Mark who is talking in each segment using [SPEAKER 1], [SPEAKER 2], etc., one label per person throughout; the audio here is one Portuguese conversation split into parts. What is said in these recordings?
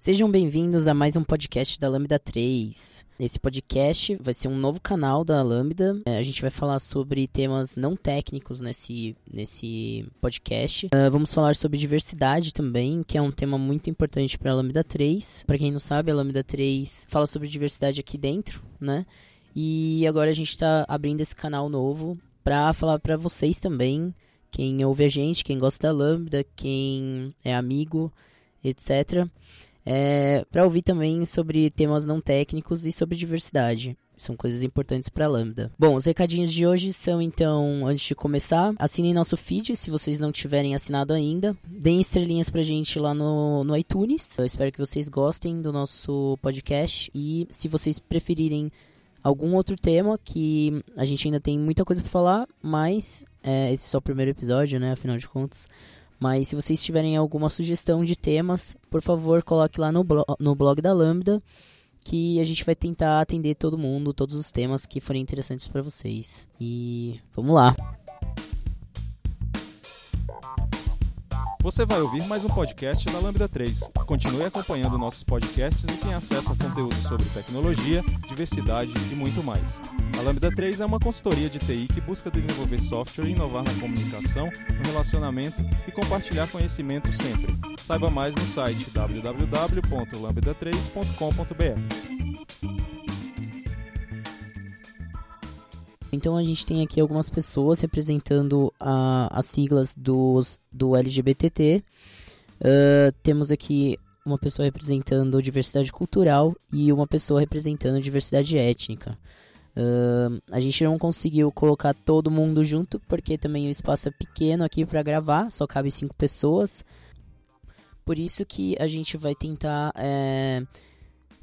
[SPEAKER 1] Sejam bem-vindos a mais um podcast da Lambda 3. Esse podcast vai ser um novo canal da Lambda. É, a gente vai falar sobre temas não técnicos nesse, nesse podcast. Uh, vamos falar sobre diversidade também, que é um tema muito importante para a Lambda 3. Para quem não sabe, a Lambda 3 fala sobre diversidade aqui dentro, né? E agora a gente está abrindo esse canal novo para falar para vocês também, quem ouve a gente, quem gosta da Lambda, quem é amigo, etc é, para ouvir também sobre temas não técnicos e sobre diversidade. São coisas importantes para Lambda. Bom, os recadinhos de hoje são então, antes de começar, assinem nosso feed se vocês não tiverem assinado ainda. Deem estrelinhas pra gente lá no, no iTunes. Eu espero que vocês gostem do nosso podcast. E se vocês preferirem algum outro tema, que a gente ainda tem muita coisa para falar, mas é, esse é só o primeiro episódio, né? Afinal de contas. Mas se vocês tiverem alguma sugestão de temas, por favor, coloque lá no, blo no blog da Lambda, que a gente vai tentar atender todo mundo, todos os temas que forem interessantes para vocês. E vamos lá!
[SPEAKER 2] Você vai ouvir mais um podcast da Lambda 3. Continue acompanhando nossos podcasts e tenha acesso a conteúdo sobre tecnologia, diversidade e muito mais. A Lambda 3 é uma consultoria de TI que busca desenvolver software e inovar na comunicação, no relacionamento e compartilhar conhecimento sempre. Saiba mais no site www.lambda3.com.br.
[SPEAKER 1] Então a gente tem aqui algumas pessoas representando as siglas dos, do LGBTT. Uh, temos aqui uma pessoa representando diversidade cultural e uma pessoa representando diversidade étnica. Uh, a gente não conseguiu colocar todo mundo junto porque também o espaço é pequeno aqui para gravar, só cabe cinco pessoas. Por isso que a gente vai tentar é,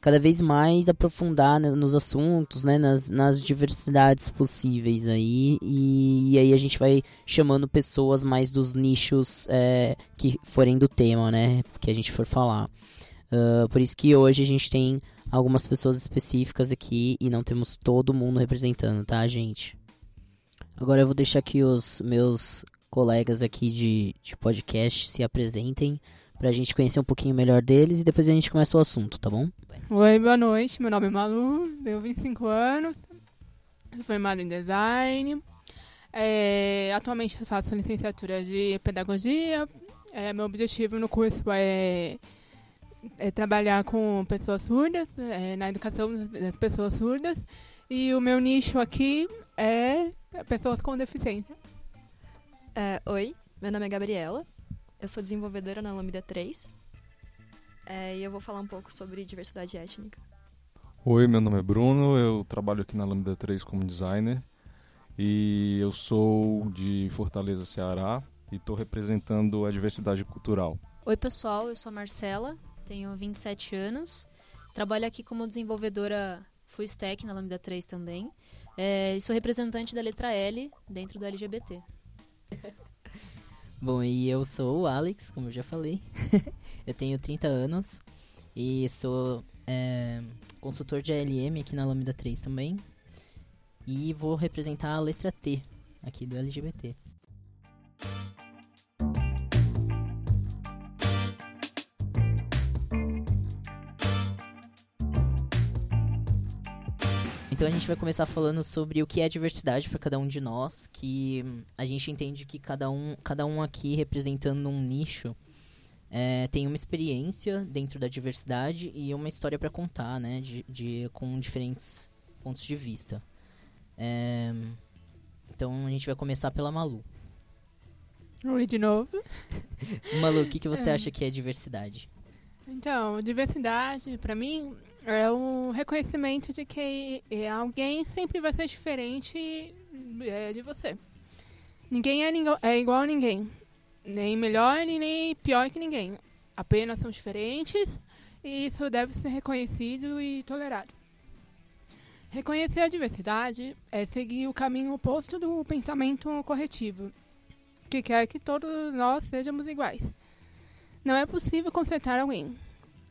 [SPEAKER 1] cada vez mais aprofundar né, nos assuntos, né, nas, nas diversidades possíveis aí, e, e, aí a gente vai chamando pessoas mais dos nichos é, que forem do tema, né, que a gente for falar. Uh, por isso que hoje a gente tem algumas pessoas específicas aqui e não temos todo mundo representando, tá, gente? Agora eu vou deixar aqui os meus colegas aqui de, de podcast se apresentem pra gente conhecer um pouquinho melhor deles e depois a gente começa o assunto, tá bom?
[SPEAKER 3] Oi, boa noite. Meu nome é Malu, tenho 25 anos, sou formada em design. É, atualmente faço licenciatura de pedagogia. É, meu objetivo no curso é, é trabalhar com pessoas surdas, é, na educação das pessoas surdas. E o meu nicho aqui é pessoas com deficiência.
[SPEAKER 4] É, oi, meu nome é Gabriela, eu sou desenvolvedora na Lambda 3 é, e eu vou falar um pouco sobre diversidade étnica.
[SPEAKER 2] Oi, meu nome é Bruno, eu trabalho aqui na Lambda 3 como designer e eu sou de Fortaleza, Ceará e estou representando a diversidade cultural.
[SPEAKER 5] Oi, pessoal, eu sou a Marcela, tenho 27 anos, trabalho aqui como desenvolvedora full stack na Lambda 3 também é, e sou representante da letra L dentro do LGBT.
[SPEAKER 1] Bom, e eu sou o Alex, como eu já falei. eu tenho 30 anos e sou é, consultor de ALM aqui na Lambda 3 também. E vou representar a letra T aqui do LGBT. Então a gente vai começar falando sobre o que é diversidade para cada um de nós, que a gente entende que cada um, cada um aqui representando um nicho é, tem uma experiência dentro da diversidade e uma história para contar, né, de, de, com diferentes pontos de vista. É, então a gente vai começar pela Malu.
[SPEAKER 3] Oi de novo.
[SPEAKER 1] Malu, o que, que você é. acha que é diversidade?
[SPEAKER 3] Então, diversidade, para mim, é um reconhecimento de que é, alguém sempre vai ser diferente é, de você. Ninguém é, é igual a ninguém. Nem melhor nem pior que ninguém. Apenas são diferentes e isso deve ser reconhecido e tolerado. Reconhecer a diversidade é seguir o caminho oposto do pensamento corretivo, que quer que todos nós sejamos iguais. Não é possível consertar alguém,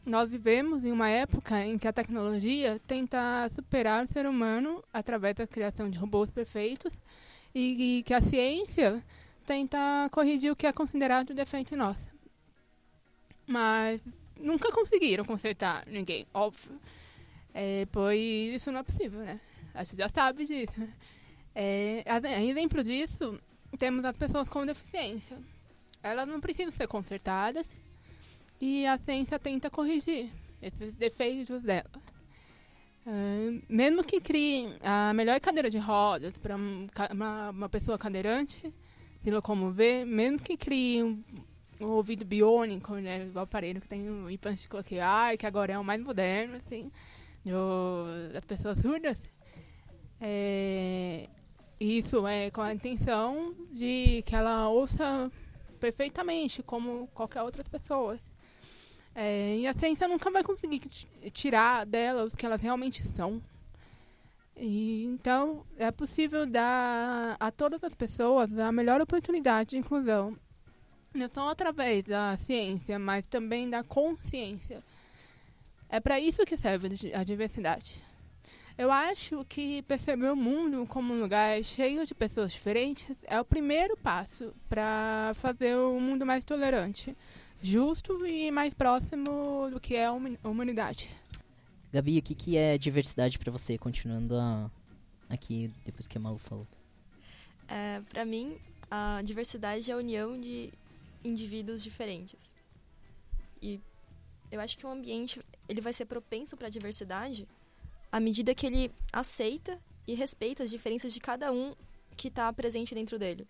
[SPEAKER 3] nós vivemos em uma época em que a tecnologia tenta superar o ser humano através da criação de robôs perfeitos e, e que a ciência tenta corrigir o que é considerado defeito nós. Mas nunca conseguiram consertar ninguém, óbvio. É, pois isso não é possível, né? A gente já sabe disso. É, exemplo disso, temos as pessoas com deficiência. Elas não precisam ser consertadas e a ciência tenta corrigir esses defeitos dela. Uh, mesmo que crie a melhor cadeira de rodas para uma, uma, pessoa cadeirante se locomover, mesmo que crie um, um ouvido biônico, né, o aparelho que tem um implante coclear, que agora é o mais moderno, assim, do, das pessoas surdas, é, isso é com a intenção de que ela ouça perfeitamente, como qualquer outra pessoa. É, e a ciência nunca vai conseguir tirar delas o que elas realmente são. E, então, é possível dar a todas as pessoas a melhor oportunidade de inclusão. Não só através da ciência, mas também da consciência. É para isso que serve a diversidade. Eu acho que perceber o mundo como um lugar cheio de pessoas diferentes é o primeiro passo para fazer o mundo mais tolerante justo e mais próximo do que é a humanidade.
[SPEAKER 6] Gabi, o que, que é diversidade para você, continuando a, aqui depois que a Malu falou?
[SPEAKER 4] É, para mim, a diversidade é a união de indivíduos diferentes. E eu acho que o ambiente ele vai ser propenso para a diversidade à medida que ele aceita e respeita as diferenças de cada um que está presente dentro dele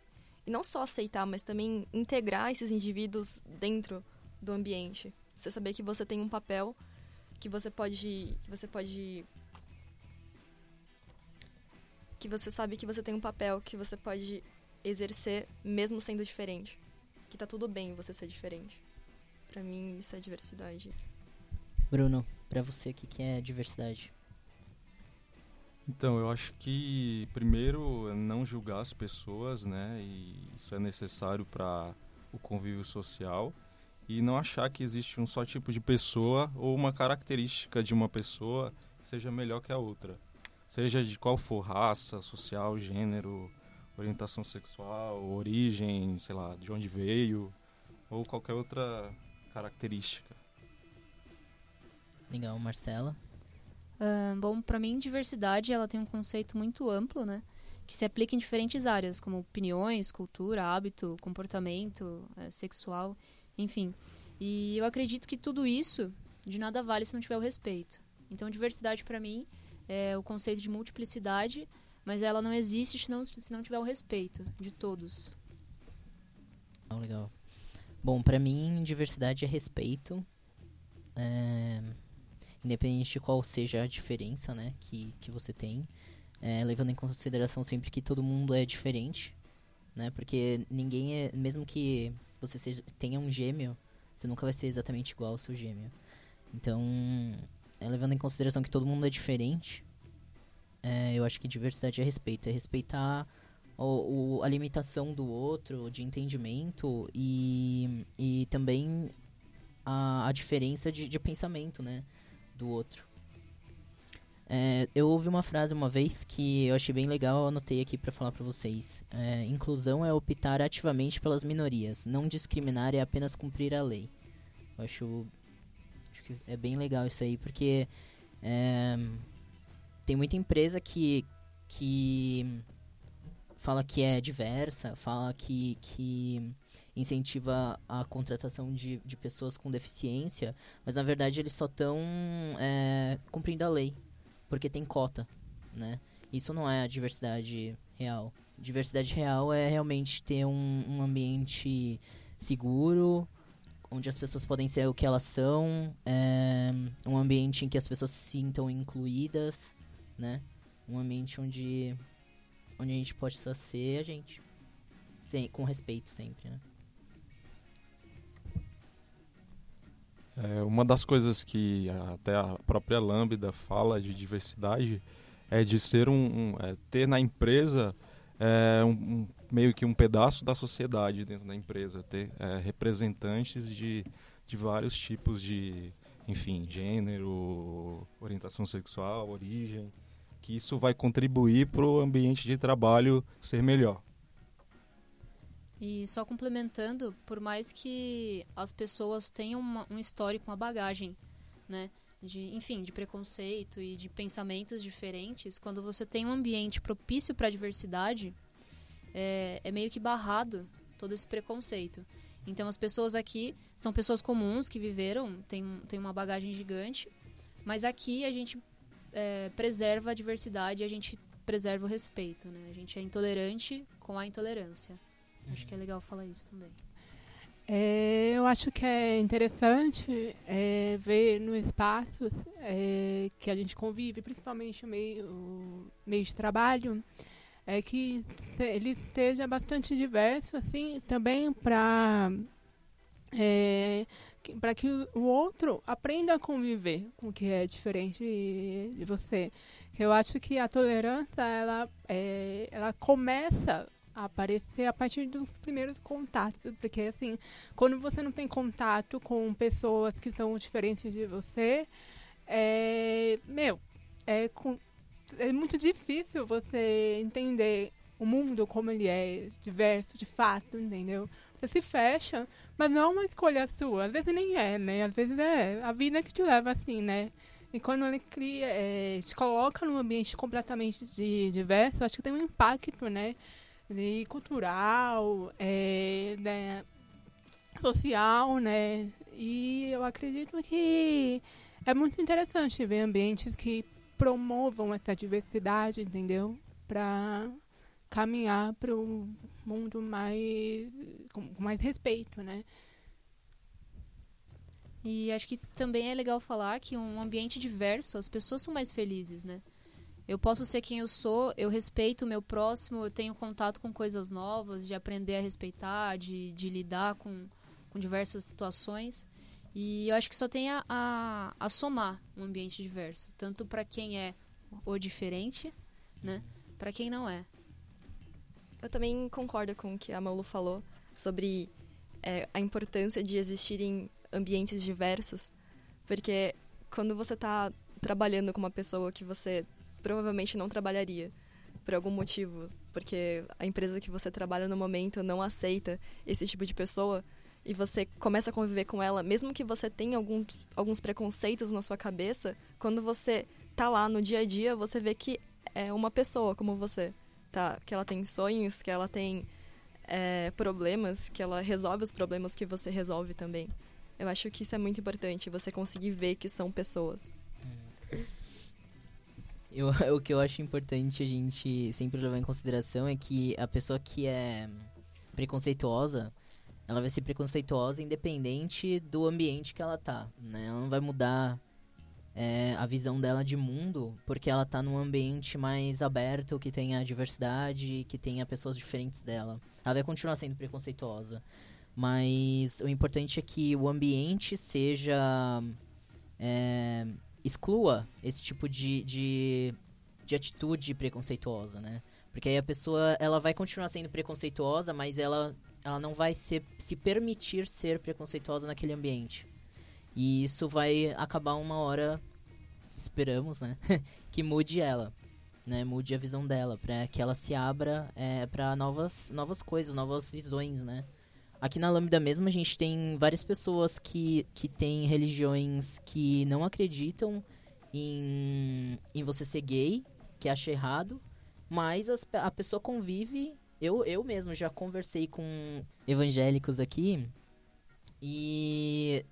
[SPEAKER 4] não só aceitar, mas também integrar esses indivíduos dentro do ambiente. Você saber que você tem um papel que você pode que você pode que você sabe que você tem um papel que você pode exercer mesmo sendo diferente. Que tá tudo bem você ser diferente. Para mim isso é diversidade.
[SPEAKER 6] Bruno, para você o que é diversidade?
[SPEAKER 2] Então, eu acho que primeiro não julgar as pessoas, né? E isso é necessário para o convívio social e não achar que existe um só tipo de pessoa ou uma característica de uma pessoa que seja melhor que a outra. Seja de qual for raça, social, gênero, orientação sexual, origem, sei lá, de onde veio ou qualquer outra característica.
[SPEAKER 6] Legal, Marcela.
[SPEAKER 5] Uh, bom, para mim, diversidade ela tem um conceito muito amplo, né? Que se aplica em diferentes áreas, como opiniões, cultura, hábito, comportamento é, sexual, enfim. E eu acredito que tudo isso de nada vale se não tiver o respeito. Então, diversidade para mim é o conceito de multiplicidade, mas ela não existe se não, se não tiver o respeito de todos.
[SPEAKER 6] Legal. Bom, para mim, diversidade é respeito. É independente de qual seja a diferença, né, que, que você tem, é, levando em consideração sempre que todo mundo é diferente, né, porque ninguém é, mesmo que você seja, tenha um gêmeo, você nunca vai ser exatamente igual ao seu gêmeo. Então, é, levando em consideração que todo mundo é diferente, é, eu acho que diversidade é respeito, é respeitar o, o, a limitação do outro, de entendimento e, e também a, a diferença de, de pensamento, né? Do outro. É, eu ouvi uma frase uma vez que eu achei bem legal, eu anotei aqui para falar para vocês. É, inclusão é optar ativamente pelas minorias, não discriminar é apenas cumprir a lei. Eu acho, acho que é bem legal isso aí, porque é, tem muita empresa que, que fala que é diversa, fala que, que incentiva a contratação de, de pessoas com deficiência, mas na verdade eles só estão é, cumprindo a lei, porque tem cota, né? Isso não é a diversidade real. Diversidade real é realmente ter um, um ambiente seguro, onde as pessoas podem ser o que elas são, é, um ambiente em que as pessoas se sintam incluídas, né? Um ambiente onde, onde a gente possa ser a gente, sem, com respeito sempre, né?
[SPEAKER 2] É, uma das coisas que até a própria Lambda fala de diversidade é de ser um, um é, ter na empresa é, um, um, meio que um pedaço da sociedade dentro da empresa, ter é, representantes de, de vários tipos de, enfim, gênero, orientação sexual, origem, que isso vai contribuir para o ambiente de trabalho ser melhor.
[SPEAKER 5] E só complementando, por mais que as pessoas tenham uma, um histórico, uma bagagem, né? De, enfim, de preconceito e de pensamentos diferentes, quando você tem um ambiente propício para a diversidade, é, é meio que barrado todo esse preconceito. Então, as pessoas aqui são pessoas comuns que viveram, tem, tem uma bagagem gigante, mas aqui a gente é, preserva a diversidade, a gente preserva o respeito, né? A gente é intolerante com a intolerância. Acho que é legal falar isso também.
[SPEAKER 3] É, eu acho que é interessante é, ver no espaço é, que a gente convive, principalmente no meio, meio de trabalho, é que ele esteja bastante diverso, assim, também para é, para que o outro aprenda a conviver com o que é diferente de você. Eu acho que a tolerância ela, é, ela começa aparecer a partir dos primeiros contatos, porque assim, quando você não tem contato com pessoas que são diferentes de você, é, meu, é, é muito difícil você entender o mundo como ele é, diverso de fato, entendeu? Você se fecha, mas não é uma escolha sua. Às vezes nem é, né? Às vezes é a vida que te leva assim, né? E quando ele cria, é, te coloca num ambiente completamente de, diverso, acho que tem um impacto, né? De cultural, é, né? social, né? E eu acredito que é muito interessante ver ambientes que promovam essa diversidade, entendeu? Para caminhar para um mundo mais com mais respeito, né?
[SPEAKER 5] E acho que também é legal falar que um ambiente diverso, as pessoas são mais felizes, né? Eu posso ser quem eu sou, eu respeito o meu próximo, eu tenho contato com coisas novas, de aprender a respeitar, de, de lidar com, com diversas situações. E eu acho que só tem a, a, a somar um ambiente diverso, tanto para quem é o diferente, né? Para quem não é.
[SPEAKER 4] Eu também concordo com o que a Maulu falou sobre é, a importância de existirem ambientes diversos, porque quando você está trabalhando com uma pessoa que você provavelmente não trabalharia por algum motivo, porque a empresa que você trabalha no momento não aceita esse tipo de pessoa e você começa a conviver com ela, mesmo que você tenha alguns, alguns preconceitos na sua cabeça, quando você tá lá no dia a dia, você vê que é uma pessoa como você, tá? Que ela tem sonhos, que ela tem é, problemas, que ela resolve os problemas que você resolve também. Eu acho que isso é muito importante, você conseguir ver que são pessoas.
[SPEAKER 6] Eu, o que eu acho importante a gente sempre levar em consideração é que a pessoa que é preconceituosa, ela vai ser preconceituosa independente do ambiente que ela tá, né? Ela não vai mudar é, a visão dela de mundo porque ela tá num ambiente mais aberto, que tenha diversidade, que tenha pessoas diferentes dela. Ela vai continuar sendo preconceituosa. Mas o importante é que o ambiente seja. É, exclua esse tipo de, de, de atitude preconceituosa, né? Porque aí a pessoa ela vai continuar sendo preconceituosa, mas ela, ela não vai ser, se permitir ser preconceituosa naquele ambiente. E isso vai acabar uma hora, esperamos, né? que mude ela. Né, mude a visão dela, para que ela se abra é, para novas, novas coisas, novas visões, né? Aqui na Lambda mesmo a gente tem várias pessoas que, que têm religiões que não acreditam em, em você ser gay, que acha errado, mas as, a pessoa convive. Eu, eu mesmo já conversei com evangélicos aqui e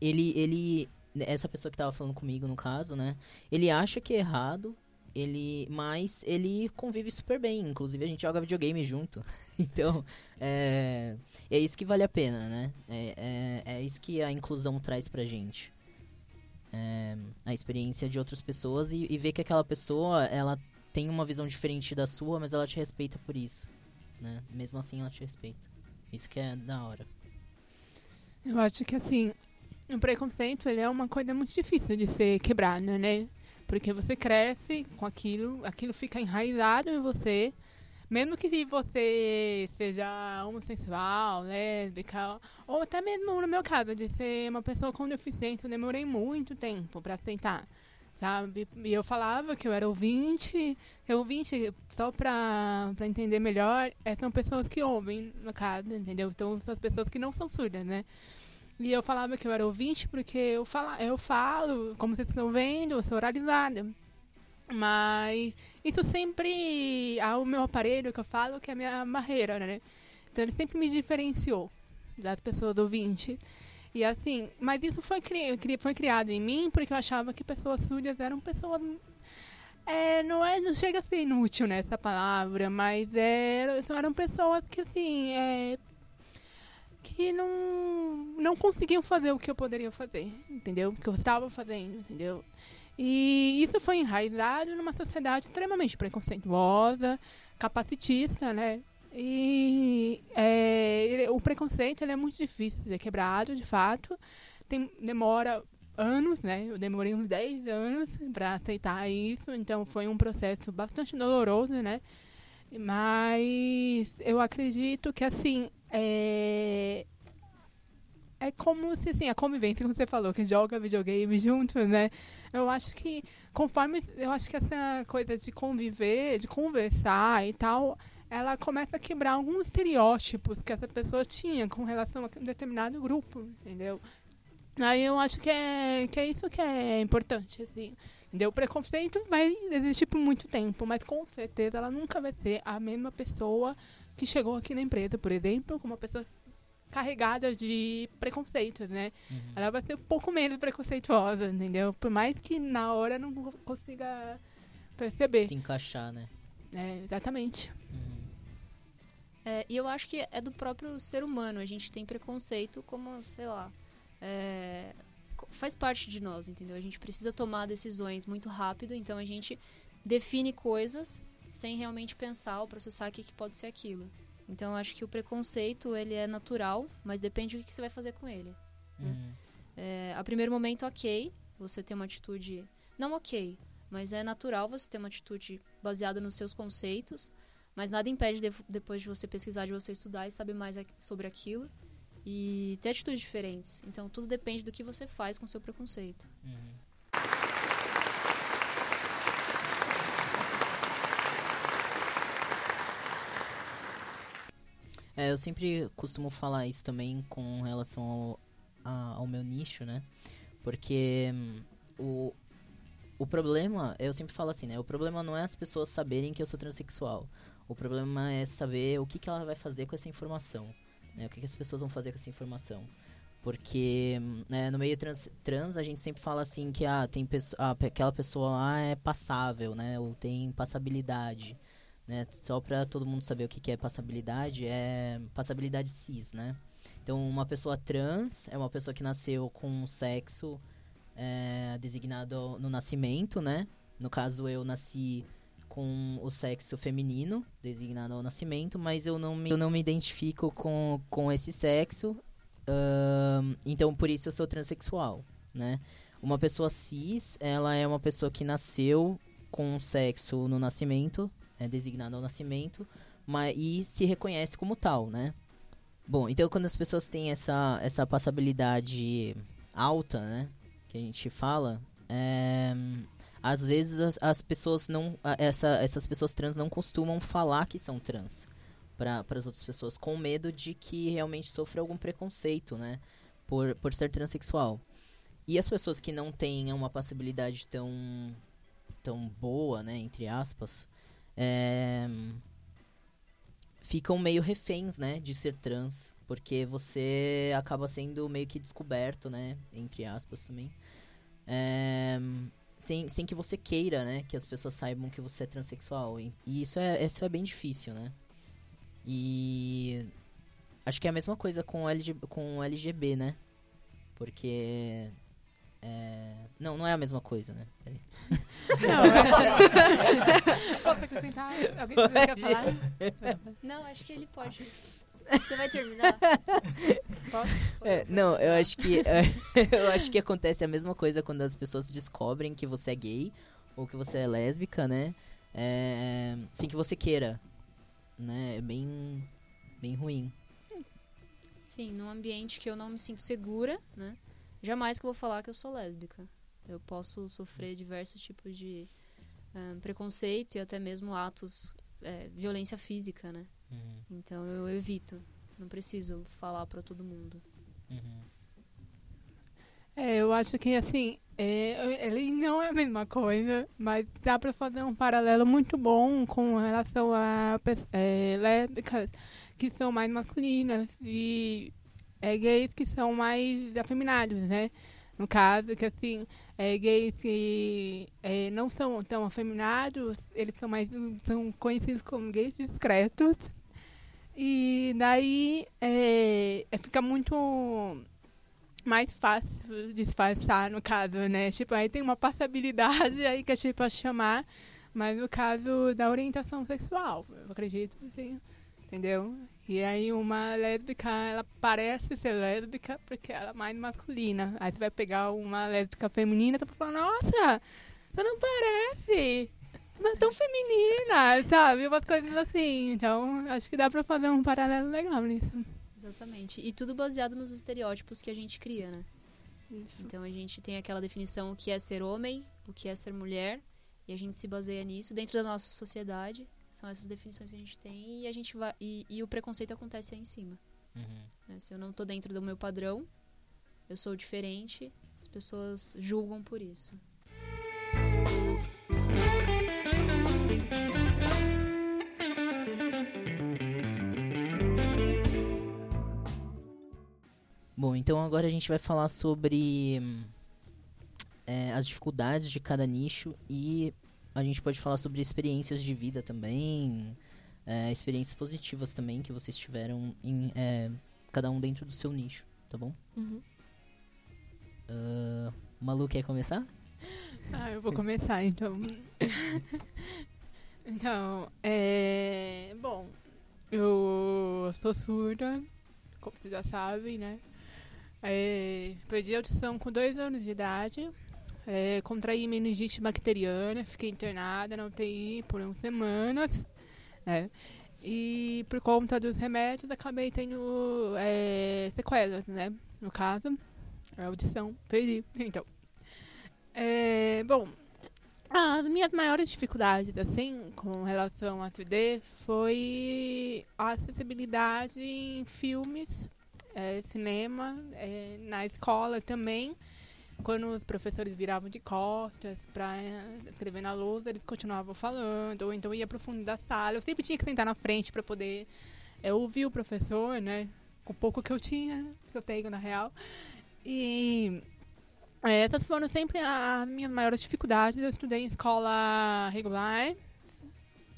[SPEAKER 6] ele, ele. Essa pessoa que tava falando comigo, no caso, né? Ele acha que é errado, ele mas ele convive super bem. Inclusive a gente joga videogame junto. Então é, é isso que vale a pena né? É, é, é isso que a inclusão traz pra gente. É, a experiência de outras pessoas e, e ver que aquela pessoa ela tem uma visão diferente da sua mas ela te respeita por isso né? Mesmo assim ela te respeita. Isso que é da hora.
[SPEAKER 3] Eu acho que assim o preconceito ele é uma coisa muito difícil de ser quebrada né porque você cresce com aquilo, aquilo fica enraizado em você. Mesmo que você seja homossexual, lésbica, ou até mesmo no meu caso, de ser uma pessoa com deficiência, eu demorei muito tempo para aceitar. sabe? E eu falava que eu era ouvinte. Eu ouvinte, só pra entender melhor, é, são pessoas que ouvem, no caso, entendeu? Então, são as pessoas que não são surdas, né? E eu falava que eu era ouvinte porque eu, fala, eu falo, como vocês estão vendo, eu sou oralizada. Mas isso sempre. Ah, o meu aparelho que eu falo que é a minha barreira, né? Então ele sempre me diferenciou das pessoas ouvintes. E assim, mas isso foi, cri foi criado em mim porque eu achava que pessoas surdas eram pessoas. É, não, é, não chega a ser inútil né, essa palavra, mas é, eram pessoas que assim. É, que não, não conseguiam fazer o que eu poderia fazer, entendeu? O que eu estava fazendo, entendeu? E isso foi enraizado numa sociedade extremamente preconceituosa, capacitista, né? E é, o preconceito é muito difícil de ser quebrado, de fato. Tem, demora anos, né? Eu demorei uns 10 anos para aceitar isso, então foi um processo bastante doloroso, né? Mas eu acredito que, assim, é, é como se, assim, a convivência, como você falou, que joga videogame juntos, né? Eu acho que, conforme, eu acho que essa coisa de conviver, de conversar e tal, ela começa a quebrar alguns estereótipos que essa pessoa tinha com relação a um determinado grupo, entendeu? Aí eu acho que é, que é isso que é importante, assim. Entendeu? O preconceito vai existir por muito tempo, mas com certeza ela nunca vai ser a mesma pessoa que chegou aqui na empresa, por exemplo, como uma pessoa carregada de preconceitos, né? Uhum. Ela vai ser um pouco menos preconceituosa, entendeu? Por mais que na hora não consiga perceber.
[SPEAKER 6] Se encaixar, né?
[SPEAKER 3] É, exatamente. Uhum.
[SPEAKER 5] É, e eu acho que é do próprio ser humano. A gente tem preconceito como, sei lá, é, faz parte de nós, entendeu? A gente precisa tomar decisões muito rápido, então a gente define coisas sem realmente pensar ou processar o que, que pode ser aquilo. Então eu acho que o preconceito ele é natural, mas depende do que você vai fazer com ele. Né? Uhum. É, a primeiro momento, ok, você tem uma atitude não ok, mas é natural você ter uma atitude baseada nos seus conceitos, mas nada impede de, depois de você pesquisar, de você estudar e saber mais sobre aquilo e ter atitudes diferentes. Então tudo depende do que você faz com o seu preconceito. Uhum.
[SPEAKER 6] É, eu sempre costumo falar isso também com relação ao, a, ao meu nicho, né? Porque hum, o, o problema, eu sempre falo assim, né? O problema não é as pessoas saberem que eu sou transexual. O problema é saber o que, que ela vai fazer com essa informação. Né? O que, que as pessoas vão fazer com essa informação. Porque hum, né, no meio trans, trans, a gente sempre fala assim que ah, tem ah, aquela pessoa lá é passável, né? Ou tem passabilidade. Né? Só para todo mundo saber o que, é passabilidade, é passabilidade cis, né? Então, uma pessoa trans é uma pessoa que nasceu com um sexo é, designado no nascimento, né? No caso, eu nasci com o sexo feminino, designado ao nascimento, mas eu não me, eu não me identifico com, com esse sexo, então por isso eu sou transexual, né? Uma pessoa cis, ela é uma pessoa que nasceu com um sexo no nascimento, é designado ao nascimento, mas, e se reconhece como tal, né? Bom, então quando as pessoas têm essa, essa passabilidade alta, né? Que a gente fala, é, às vezes as, as, pessoas não. Essa, essas pessoas trans não costumam falar que são trans para as outras pessoas, com medo de que realmente sofra algum preconceito, né? Por, por ser transexual. E as pessoas que não têm uma passabilidade tão, tão boa, né? Entre aspas, é, ficam meio reféns, né, de ser trans, porque você acaba sendo meio que descoberto, né, entre aspas também, é, sem, sem que você queira, né, que as pessoas saibam que você é transexual, e, e isso é isso é bem difícil, né, e acho que é a mesma coisa com LG, com LGB, né, porque é... Não, não é a mesma coisa, né? Peraí.
[SPEAKER 3] Não, é... Posso acrescentar? Alguém quer falar?
[SPEAKER 5] Não, acho que ele pode. Você vai terminar?
[SPEAKER 6] Posso? É, não, eu acho que eu acho que acontece a mesma coisa quando as pessoas descobrem que você é gay ou que você é lésbica, né? É, sem que você queira, né? É bem bem ruim.
[SPEAKER 5] Sim, num ambiente que eu não me sinto segura, né? Jamais que eu vou falar que eu sou lésbica. Eu posso sofrer diversos tipos de uh, preconceito e até mesmo atos, é, violência física, né?
[SPEAKER 6] Uhum.
[SPEAKER 5] Então eu evito. Não preciso falar para todo mundo.
[SPEAKER 6] Uhum.
[SPEAKER 3] É, eu acho que assim, é, ele não é a mesma coisa, mas dá para fazer um paralelo muito bom com relação a é, lésbicas que são mais masculinas e é, gays que são mais afeminados, né? No caso, que assim, é, gays que é, não são tão afeminados, eles são mais são conhecidos como gays discretos. E daí é, é fica muito mais fácil disfarçar, no caso, né? Tipo, aí tem uma passabilidade aí que a gente pode chamar, mas no caso da orientação sexual, eu acredito, assim, entendeu? E aí uma lésbica, ela parece ser lésbica porque ela é mais masculina. Aí você vai pegar uma lésbica feminina e tá falando, nossa, você não parece, não é tão feminina, sabe? Umas coisas assim. Então, acho que dá pra fazer um paralelo legal nisso.
[SPEAKER 5] Exatamente. E tudo baseado nos estereótipos que a gente cria, né?
[SPEAKER 3] Isso.
[SPEAKER 5] Então a gente tem aquela definição o que é ser homem, o que é ser mulher, e a gente se baseia nisso dentro da nossa sociedade. São essas definições que a gente tem e a gente vai e, e o preconceito acontece aí em cima.
[SPEAKER 6] Uhum.
[SPEAKER 5] né? Se eu não tô dentro do meu padrão, eu sou diferente, as pessoas julgam por isso.
[SPEAKER 6] Bom, então agora a gente vai falar sobre hum, é, as dificuldades de cada nicho e a gente pode falar sobre experiências de vida também, é, experiências positivas também que vocês tiveram em é, cada um dentro do seu nicho, tá bom?
[SPEAKER 4] Uhum.
[SPEAKER 6] Ah, Malu quer começar?
[SPEAKER 3] Ah, eu vou começar então. então, é. Bom, eu sou surda, como vocês já sabem, né? É, perdi a audição com dois anos de idade. É, contraí meningite bacteriana, fiquei internada na UTI por umas semanas. né? E por conta dos remédios acabei tendo é, sequelas, né? No caso, a audição, perdi. Então. É, bom, as minhas maiores dificuldades, assim, com relação à surdez foi a acessibilidade em filmes, é, cinema, é, na escola também. Quando os professores viravam de costas para escrever na lousa, eles continuavam falando, ou então ia pro fundo da sala. Eu sempre tinha que sentar na frente para poder é, ouvir o professor, né? Com o pouco que eu tinha, que eu tenho na real. E é, essas foram sempre as minhas maiores dificuldades. Eu estudei em escola regular,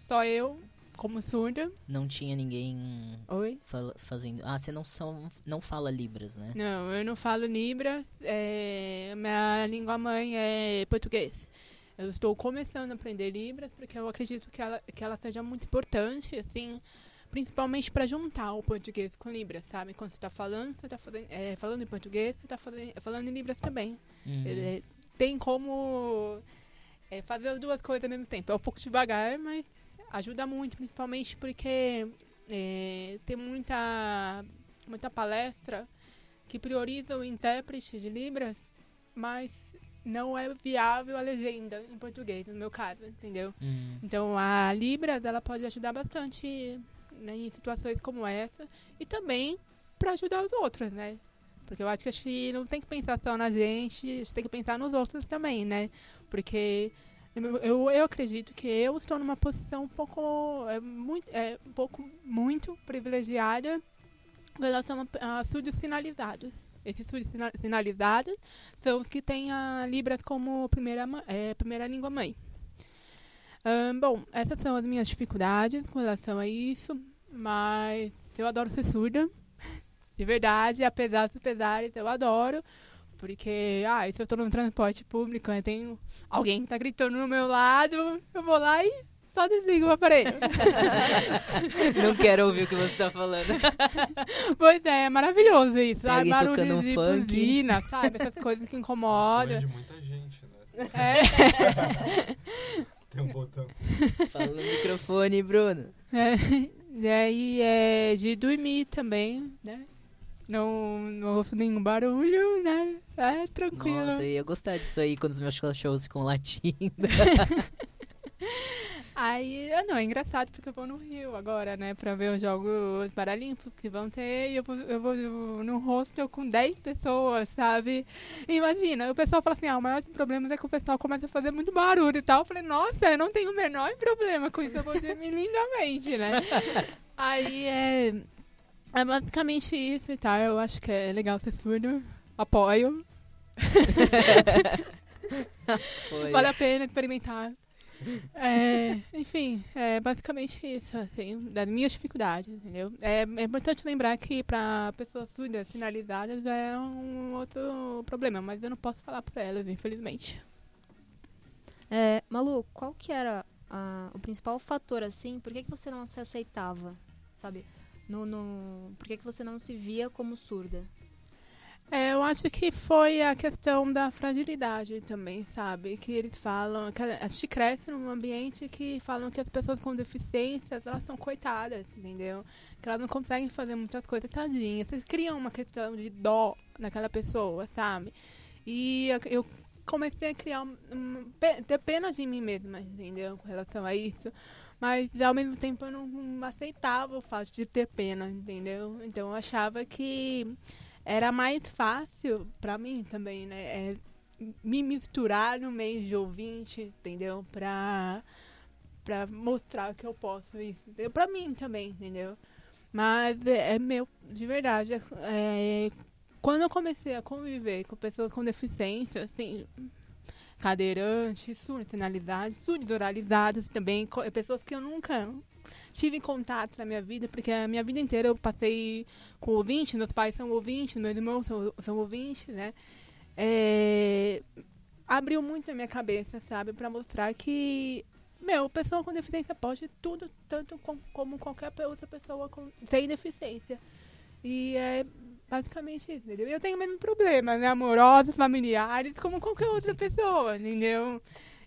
[SPEAKER 3] só eu, como surda.
[SPEAKER 6] Não tinha ninguém
[SPEAKER 3] Oi?
[SPEAKER 6] fazendo. Ah, você não, são, não fala Libras, né?
[SPEAKER 3] Não, eu não falo Libras. é, minha língua mãe é português. Eu estou começando a aprender Libras porque eu acredito que ela, que ela seja muito importante, assim, principalmente para juntar o português com Libras, sabe? Quando você está falando, você está falando, é, falando em português, você está falando em Libras também.
[SPEAKER 6] Uhum.
[SPEAKER 3] É, tem como é, fazer as duas coisas ao mesmo tempo. É um pouco devagar, mas ajuda muito, principalmente porque é, tem muita, muita palestra que prioriza o intérprete de Libras, mas não é viável a legenda em português, no meu caso, entendeu?
[SPEAKER 6] Uhum.
[SPEAKER 3] Então a Libras ela pode ajudar bastante né, em situações como essa e também para ajudar os outros, né? Porque eu acho que a gente não tem que pensar só na gente, a gente tem que pensar nos outros também, né? Porque eu, eu acredito que eu estou numa posição um pouco, é, muito, é, um pouco muito privilegiada em relação a, a surdos sinalizados. Esses surdos sina- sinalizados são os que têm a Libras como primeira, é, primeira língua mãe. Bom, essas são as minhas dificuldades com relação a isso, mas eu adoro ser surda. De verdade, apesar dos pesares, eu adoro. Porque, ah, se eu tô no transporte público e tem alguém que tá gritando no meu lado, eu vou lá e só desligo o aparelho.
[SPEAKER 6] não quero ouvir o que você tá falando.
[SPEAKER 3] pois é, é maravilhoso isso.
[SPEAKER 6] Tocando
[SPEAKER 3] Barulhos
[SPEAKER 6] um
[SPEAKER 3] de
[SPEAKER 6] funk.
[SPEAKER 3] buzina, sabe? Essas coisas que incomodam.
[SPEAKER 2] de muita gente, né?
[SPEAKER 3] É.
[SPEAKER 2] Tem um botão.
[SPEAKER 6] Fala no microfone, Bruno.
[SPEAKER 3] É, e aí é de dormir também, né? Não, não ouço nenhum barulho, né? É tranquilo.
[SPEAKER 6] Nossa, eu ia gostar disso aí quando os meus cachorros ficam latindo.
[SPEAKER 3] Aí, ah, não, é engraçado porque eu vou no Rio agora, né, pra ver os Jogos Paralímpicos que vão ter e eu vou, eu vou no hostel com 10 pessoas, sabe? Imagina, o pessoal fala assim, ah, o maior problema é que o pessoal começa a fazer muito barulho e tal. Eu falei, nossa, eu não tenho o menor problema com isso, eu vou dormir lindamente, né? Aí é, é basicamente isso e tal, eu acho que é legal ser surdo, apoio. Vale a pena experimentar. É, enfim, é basicamente isso, assim, das minhas dificuldades, entendeu? É, é importante lembrar que para pessoas surdas sinalizadas é um outro problema, mas eu não posso falar por elas, infelizmente.
[SPEAKER 5] É, Malu, qual que era ah, o principal fator, assim, por que, que você não se aceitava, sabe? No, no, por que, que você não se via como surda?
[SPEAKER 3] É, eu acho que foi a questão da fragilidade também, sabe? Que eles falam, que a gente cresce num ambiente que falam que as pessoas com deficiências, elas são coitadas, entendeu? Que elas não conseguem fazer muitas coisas tadinhas. Vocês criam uma questão de dó naquela pessoa, sabe? E eu comecei a criar, um, ter pena de mim mesma, entendeu? Com relação a isso. Mas, ao mesmo tempo, eu não aceitava o fato de ter pena, entendeu? Então, eu achava que era mais fácil para mim também, né? É, me misturar no meio de ouvinte, entendeu? Pra, pra mostrar que eu posso isso. Entendeu? Pra mim também, entendeu? Mas é, é meu, de verdade. É, quando eu comecei a conviver com pessoas com deficiência, assim, cadeirantes, surdos sinalizados, surdos oralizados também, pessoas que eu nunca tive contato na minha vida, porque a minha vida inteira eu passei com ouvintes, meus pais são ouvintes, meus irmãos são, são ouvintes, né? É, abriu muito a minha cabeça, sabe, para mostrar que, meu, pessoa com deficiência pode tudo, tanto com, como qualquer outra pessoa com, tem deficiência. E é basicamente isso, entendeu? Eu tenho o mesmo problema, né? Amorosos, familiares, como qualquer outra pessoa, entendeu?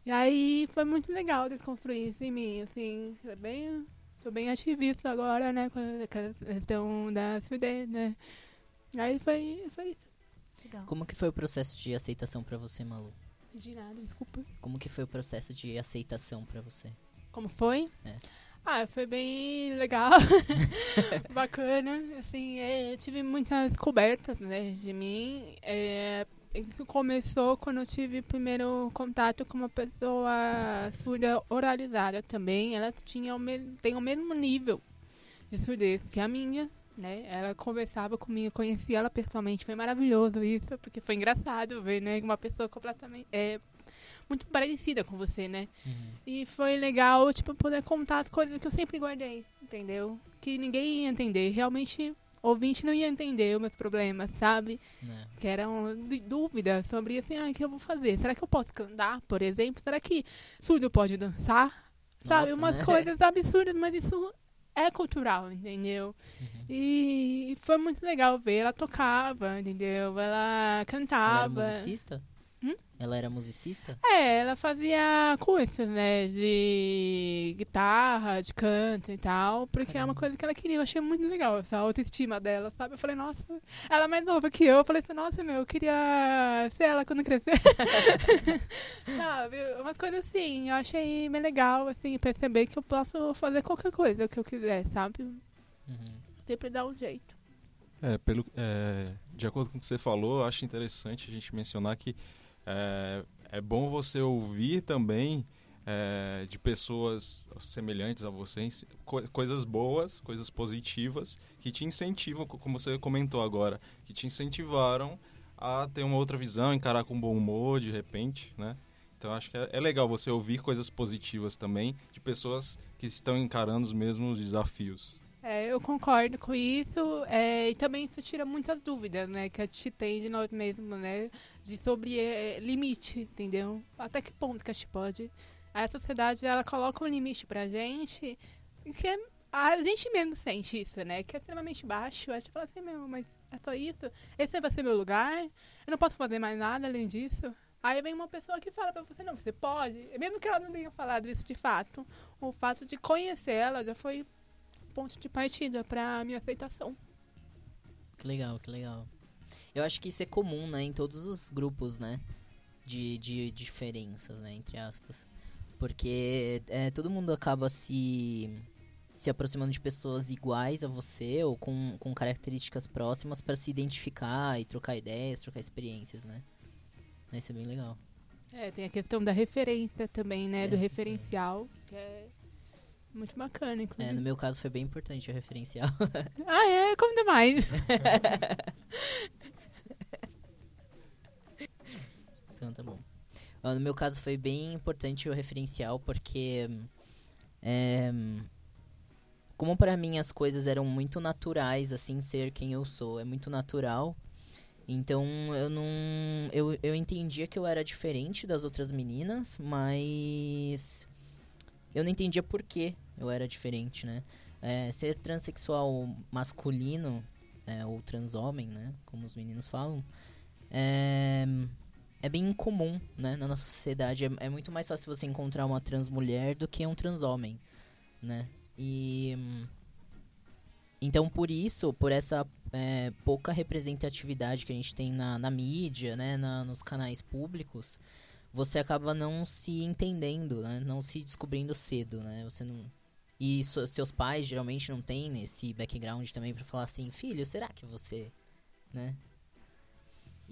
[SPEAKER 3] E aí foi muito legal desconstruir isso em mim, assim, foi bem Tô bem ativista agora, né? Com a questão da surdez, né? Aí foi, foi isso.
[SPEAKER 6] Legal. Como que foi o processo de aceitação para você, Malu?
[SPEAKER 3] De nada, desculpa.
[SPEAKER 6] Como que foi o processo de aceitação para você?
[SPEAKER 3] Como foi?
[SPEAKER 6] É.
[SPEAKER 3] Ah, foi bem legal, bacana. Assim, é, eu tive muitas descobertas, né, de mim. É, isso começou quando eu tive primeiro contato com uma pessoa surda oralizada também. Ela tinha o mesmo, tem o mesmo nível de surdez que a minha, né? Ela conversava comigo, conhecia ela pessoalmente. Foi maravilhoso isso, porque foi engraçado ver, né? Uma pessoa completamente... É, muito parecida com você, né?
[SPEAKER 6] Uhum.
[SPEAKER 3] E foi legal, tipo, poder contar as coisas que eu sempre guardei, entendeu? Que ninguém ia entender. Realmente ouvinte não ia entender os meus problemas, sabe?
[SPEAKER 6] É.
[SPEAKER 3] Que eram dúvidas sobre assim, ah, o que eu vou fazer? Será que eu posso cantar, por exemplo? Será que surdo pode dançar?
[SPEAKER 6] Nossa,
[SPEAKER 3] sabe? Umas
[SPEAKER 6] né?
[SPEAKER 3] coisas absurdas, mas isso é cultural, entendeu?
[SPEAKER 6] Uhum.
[SPEAKER 3] E foi muito legal ver. Ela tocava, entendeu? Ela
[SPEAKER 6] Ela era
[SPEAKER 3] cantava.
[SPEAKER 6] musicista? Ela era musicista?
[SPEAKER 3] É, ela fazia cursos, né, de guitarra, de canto e tal, porque é uma
[SPEAKER 6] Caramba.
[SPEAKER 3] coisa que ela queria. Eu achei muito legal essa autoestima dela, sabe? Eu falei, nossa, ela é mais nova que eu. Eu falei assim, nossa, meu, eu queria ser ela quando crescer. sabe? Umas coisas assim, eu achei bem legal, assim, perceber que eu posso fazer qualquer coisa que eu quiser, sabe?
[SPEAKER 6] Uhum.
[SPEAKER 3] Sempre dar um jeito.
[SPEAKER 2] É, pelo, é, de acordo com o que você falou, eu acho interessante a gente mencionar que é, é bom você ouvir também é, de pessoas semelhantes a você, ens- co- coisas boas, coisas positivas, que te incentivam, co- como você comentou agora, que te incentivaram a ter uma outra visão, encarar com bom humor de repente, né? Então acho que é, é legal você ouvir coisas positivas também de pessoas que estão encarando os mesmos desafios.
[SPEAKER 3] É, eu concordo com isso. é, e também isso tira muitas dúvidas, né? Que a gente tem de nós mesmos, né? De sobre é, limite, entendeu? Até que ponto que a gente pode. A sociedade, ela coloca um limite pra gente que é, a gente mesmo sente isso, né? Que é extremamente baixo. A gente fala assim, meu, mas é só isso? Esse vai ser meu lugar? Eu não posso fazer mais nada além disso? Aí vem uma pessoa que fala pra você, não, você pode. Mesmo que ela não tenha falado isso de fato, o fato de conhecer ela já foi ponto de partida para minha aceitação.
[SPEAKER 6] Que legal, que legal. Eu acho que isso é comum, né, em todos os grupos, né? De, de, diferenças, né, entre aspas. Porque é, todo mundo acaba se se aproximando de pessoas iguais a você ou com, com características próximas para se identificar e trocar ideias, trocar experiências, né? Isso é bem legal.
[SPEAKER 3] É, tem a questão da referência também, né? É, do referencial, que é muito bacana, inclusive.
[SPEAKER 6] É, no meu caso foi bem importante o referencial.
[SPEAKER 3] ah, é? Como demais.
[SPEAKER 6] então tá bom. No meu caso foi bem importante o referencial porque é, como para mim as coisas eram muito naturais, assim, ser quem eu sou, é muito natural. Então eu não. Eu, eu entendia que eu era diferente das outras meninas, mas. Eu não entendia por que eu era diferente, né? É, ser transexual masculino, é, ou transhomem, né? Como os meninos falam, é, é bem incomum, né? Na nossa sociedade. É, é muito mais fácil você encontrar uma trans mulher do que um transhomem, né? E. Então, por isso, por essa é, pouca representatividade que a gente tem na, na mídia, né, na, nos canais públicos, você acaba não se entendendo, né, não se descobrindo cedo, né, você não... E so, seus pais geralmente não têm esse background também para falar assim, filho, será que você, né,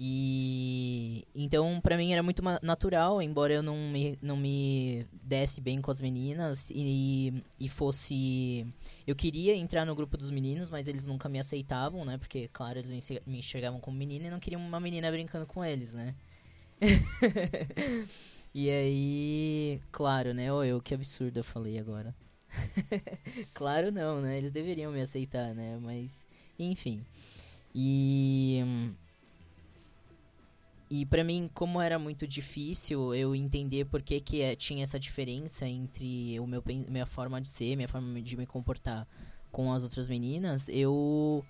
[SPEAKER 6] e então para mim era muito natural, embora eu não me, não me desse bem com as meninas e, e fosse eu queria entrar no grupo dos meninos, mas eles nunca me aceitavam, né? Porque claro, eles me enxergavam como menina e não queriam uma menina brincando com eles, né? e aí, claro, né? Oh, eu que absurdo eu falei agora. claro não, né? Eles deveriam me aceitar, né? Mas enfim. E e para mim, como era muito difícil eu entender por que, que é, tinha essa diferença entre o meu minha forma de ser, minha forma de me comportar com as outras meninas, eu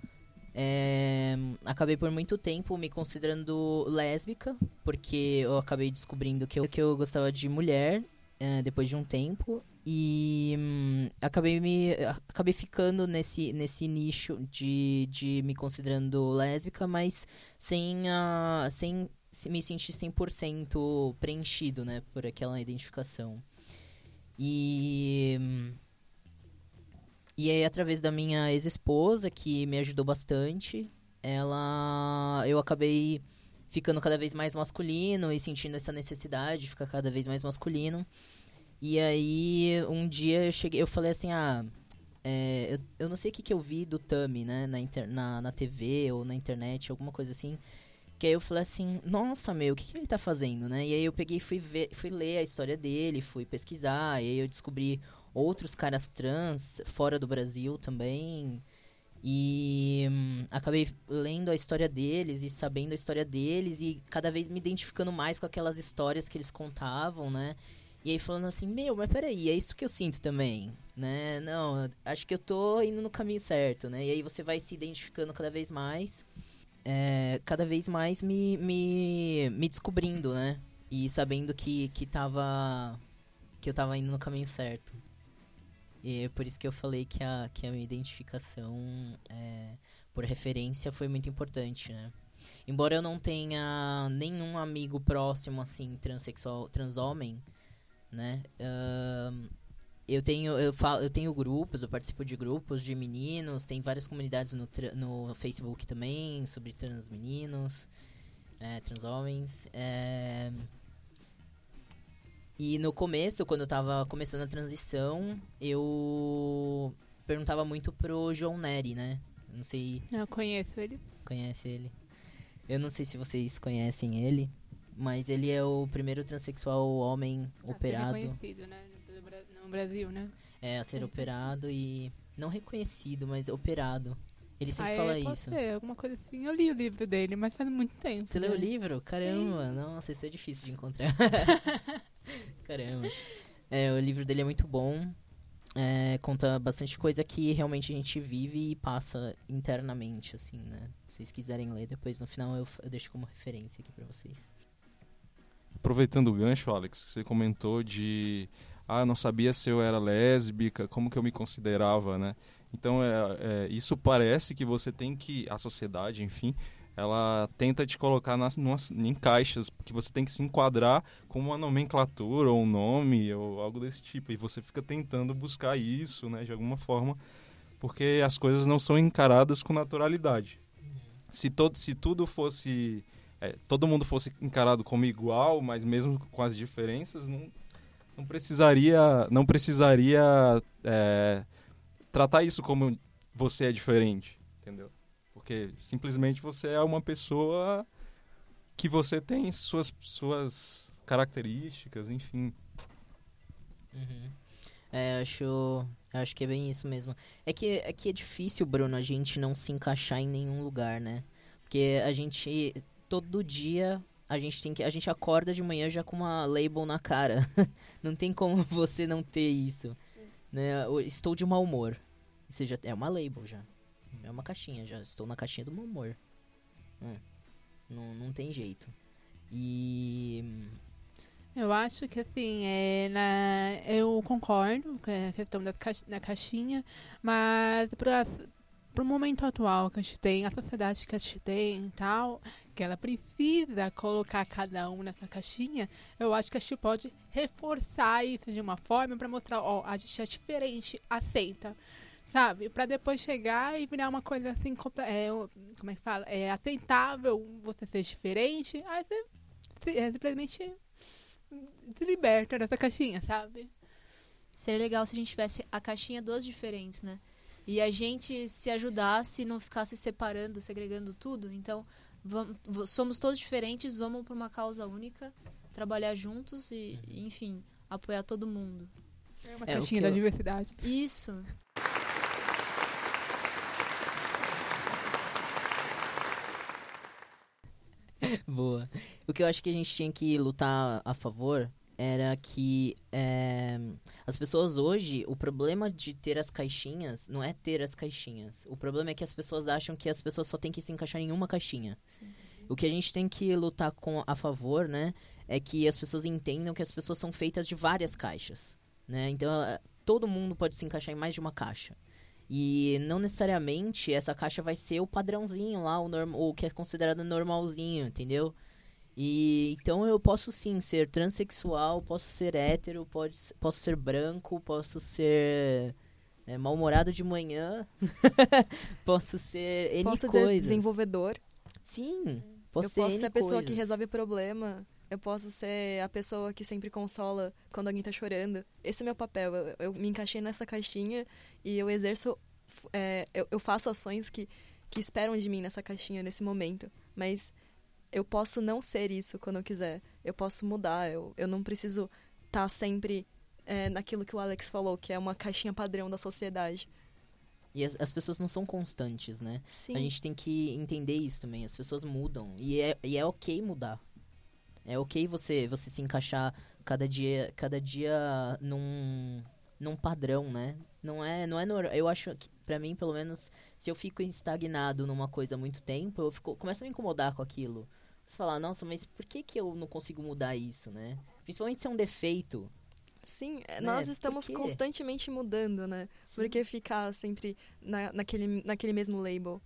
[SPEAKER 6] é, acabei por muito tempo me considerando lésbica, porque eu acabei descobrindo que eu, que eu gostava de mulher é, depois de um tempo e hum, acabei me acabei ficando nesse nesse nicho de, de me considerando lésbica, mas sem a sem me sentir 100% preenchido, né, por aquela identificação. E e aí através da minha ex-esposa que me ajudou bastante, ela eu acabei ficando cada vez mais masculino e sentindo essa necessidade de ficar cada vez mais masculino. E aí um dia eu cheguei, eu falei assim, ah, é, eu, eu não sei o que, que eu vi do Tami, né, na, inter, na, na TV ou na internet, alguma coisa assim. Que aí eu falei assim, nossa, meu, o que, que ele tá fazendo, né? E aí eu peguei fui, ver, fui ler a história dele, fui pesquisar, e aí eu descobri outros caras trans fora do Brasil também. E hum, acabei lendo a história deles e sabendo a história deles e cada vez me identificando mais com aquelas histórias que eles contavam, né? E aí falando assim, meu, mas peraí, é isso que eu sinto também, né? Não, acho que eu tô indo no caminho certo, né? E aí você vai se identificando cada vez mais é, cada vez mais me, me, me descobrindo, né? E sabendo que, que tava. que eu tava indo no caminho certo. E é por isso que eu falei que a, que a minha identificação é, por referência foi muito importante, né? Embora eu não tenha nenhum amigo próximo, assim, transexual, transhomem, né? Uh, eu tenho eu falo eu tenho grupos eu participo de grupos de meninos tem várias comunidades no, no Facebook também sobre trans meninos é, trans homens é... e no começo quando eu tava começando a transição eu perguntava muito pro João Neri né não sei
[SPEAKER 3] eu conheço ele
[SPEAKER 6] conhece ele eu não sei se vocês conhecem ele mas ele é o primeiro transexual homem
[SPEAKER 3] ah,
[SPEAKER 6] operado
[SPEAKER 3] reconhecido, né? no Brasil, né?
[SPEAKER 6] É, a ser operado e. Não reconhecido, mas operado. Ele sempre
[SPEAKER 3] ah,
[SPEAKER 6] fala
[SPEAKER 3] é,
[SPEAKER 6] isso.
[SPEAKER 3] Ser, alguma coisa assim. Eu li o livro dele, mas faz muito tempo.
[SPEAKER 6] Você
[SPEAKER 3] né?
[SPEAKER 6] leu o livro? Caramba, Sim. nossa, isso é difícil de encontrar. Caramba. É, o livro dele é muito bom. É, conta bastante coisa que realmente a gente vive e passa internamente, assim, né? Se vocês quiserem ler depois, no final eu, eu deixo como referência aqui pra vocês.
[SPEAKER 2] Aproveitando o gancho, Alex, que você comentou de ah, não sabia se eu era lésbica, como que eu me considerava, né? Então, é, é, isso parece que você tem que, a sociedade, enfim, ela tenta te colocar nas, numas, em caixas, que você tem que se enquadrar com uma nomenclatura ou um nome ou algo desse tipo. E você fica tentando buscar isso, né, de alguma forma, porque as coisas não são encaradas com naturalidade. Se, todo, se tudo fosse. É, todo mundo fosse encarado como igual, mas mesmo com as diferenças, não, não precisaria, não precisaria é, tratar isso como você é diferente, entendeu? Porque simplesmente você é uma pessoa que você tem suas, suas características, enfim.
[SPEAKER 6] Uhum. É, acho, eu acho que é bem isso mesmo. É que, é que é difícil, Bruno, a gente não se encaixar em nenhum lugar, né? Porque a gente, todo dia, a gente tem que, a gente acorda de manhã já com uma label na cara. não tem como você não ter isso. Né? Estou de mau humor. Isso já é uma label já. É uma caixinha já. Estou na caixinha do mau humor. Hum. Não, não tem jeito. E.
[SPEAKER 3] Eu acho que assim, é, na, eu concordo com a questão da caixinha, mas para o momento atual que a gente tem, a sociedade que a gente tem e tal, que ela precisa colocar cada um nessa caixinha, eu acho que a gente pode reforçar isso de uma forma para mostrar, ó, a gente é diferente, aceita. Sabe? Para depois chegar e virar uma coisa assim, é, como é que fala? É aceitável você ser diferente, aí você se- é, simplesmente se liberta dessa caixinha, sabe?
[SPEAKER 5] Seria legal se a gente tivesse a caixinha dos diferentes, né? E a gente se ajudasse, não ficasse separando, segregando tudo. Então, vamos, somos todos diferentes, vamos para uma causa única, trabalhar juntos e, enfim, apoiar todo mundo.
[SPEAKER 3] É uma
[SPEAKER 6] É,
[SPEAKER 3] caixinha da
[SPEAKER 6] eu-
[SPEAKER 3] diversidade.
[SPEAKER 5] Isso.
[SPEAKER 6] Boa. O que eu acho que a gente tinha que lutar a favor era que é, as pessoas hoje, o problema de ter as caixinhas não é ter as caixinhas. O problema é que as pessoas acham que as pessoas só têm que se encaixar em uma caixinha.
[SPEAKER 5] Sim.
[SPEAKER 6] O que a gente tem que lutar com a favor, né, é que as pessoas entendam que as pessoas são feitas de várias caixas, né? Então, ela- todo mundo pode se encaixar em mais de uma caixa. E não necessariamente essa caixa vai ser o padrãozinho lá, o, norm, o que é considerado normalzinho, entendeu? E então eu posso sim ser transexual, posso ser hétero, pode, posso ser branco, posso ser é, mal-humorado de manhã, posso ser N
[SPEAKER 7] posso ser
[SPEAKER 6] coisas.
[SPEAKER 7] desenvolvedor.
[SPEAKER 6] Sim, posso
[SPEAKER 7] eu
[SPEAKER 6] ser
[SPEAKER 7] posso
[SPEAKER 6] N
[SPEAKER 7] ser a pessoa que resolve problema. Eu posso ser a pessoa que sempre consola quando alguém tá chorando. Esse é meu papel. Eu, eu me encaixei nessa caixinha e eu exerço. é, eu, eu faço ações que, que esperam de mim nessa caixinha, nesse momento. Mas eu posso não ser isso quando eu quiser. Eu posso mudar. Eu, eu não preciso estar sempre é, naquilo que o Alex falou, que é uma caixinha padrão da sociedade.
[SPEAKER 6] E as, as pessoas não são constantes, né?
[SPEAKER 7] Sim.
[SPEAKER 6] A gente tem que entender isso também. As pessoas mudam. E é, e é ok mudar. É ok você, você se encaixar cada dia, cada dia num, num padrão, né? Não é, não é nor- Eu acho que, pra mim, pelo menos, se eu fico estagnado numa coisa há muito tempo, eu fico, começo a me incomodar com aquilo. Você fala, nossa, mas por que, que eu não consigo mudar isso, né? Principalmente se é um defeito.
[SPEAKER 7] Sim, é,
[SPEAKER 6] Né?
[SPEAKER 7] nós estamos constantemente mudando, né?
[SPEAKER 6] Sim.
[SPEAKER 7] Por que ficar sempre na, naquele, naquele mesmo label?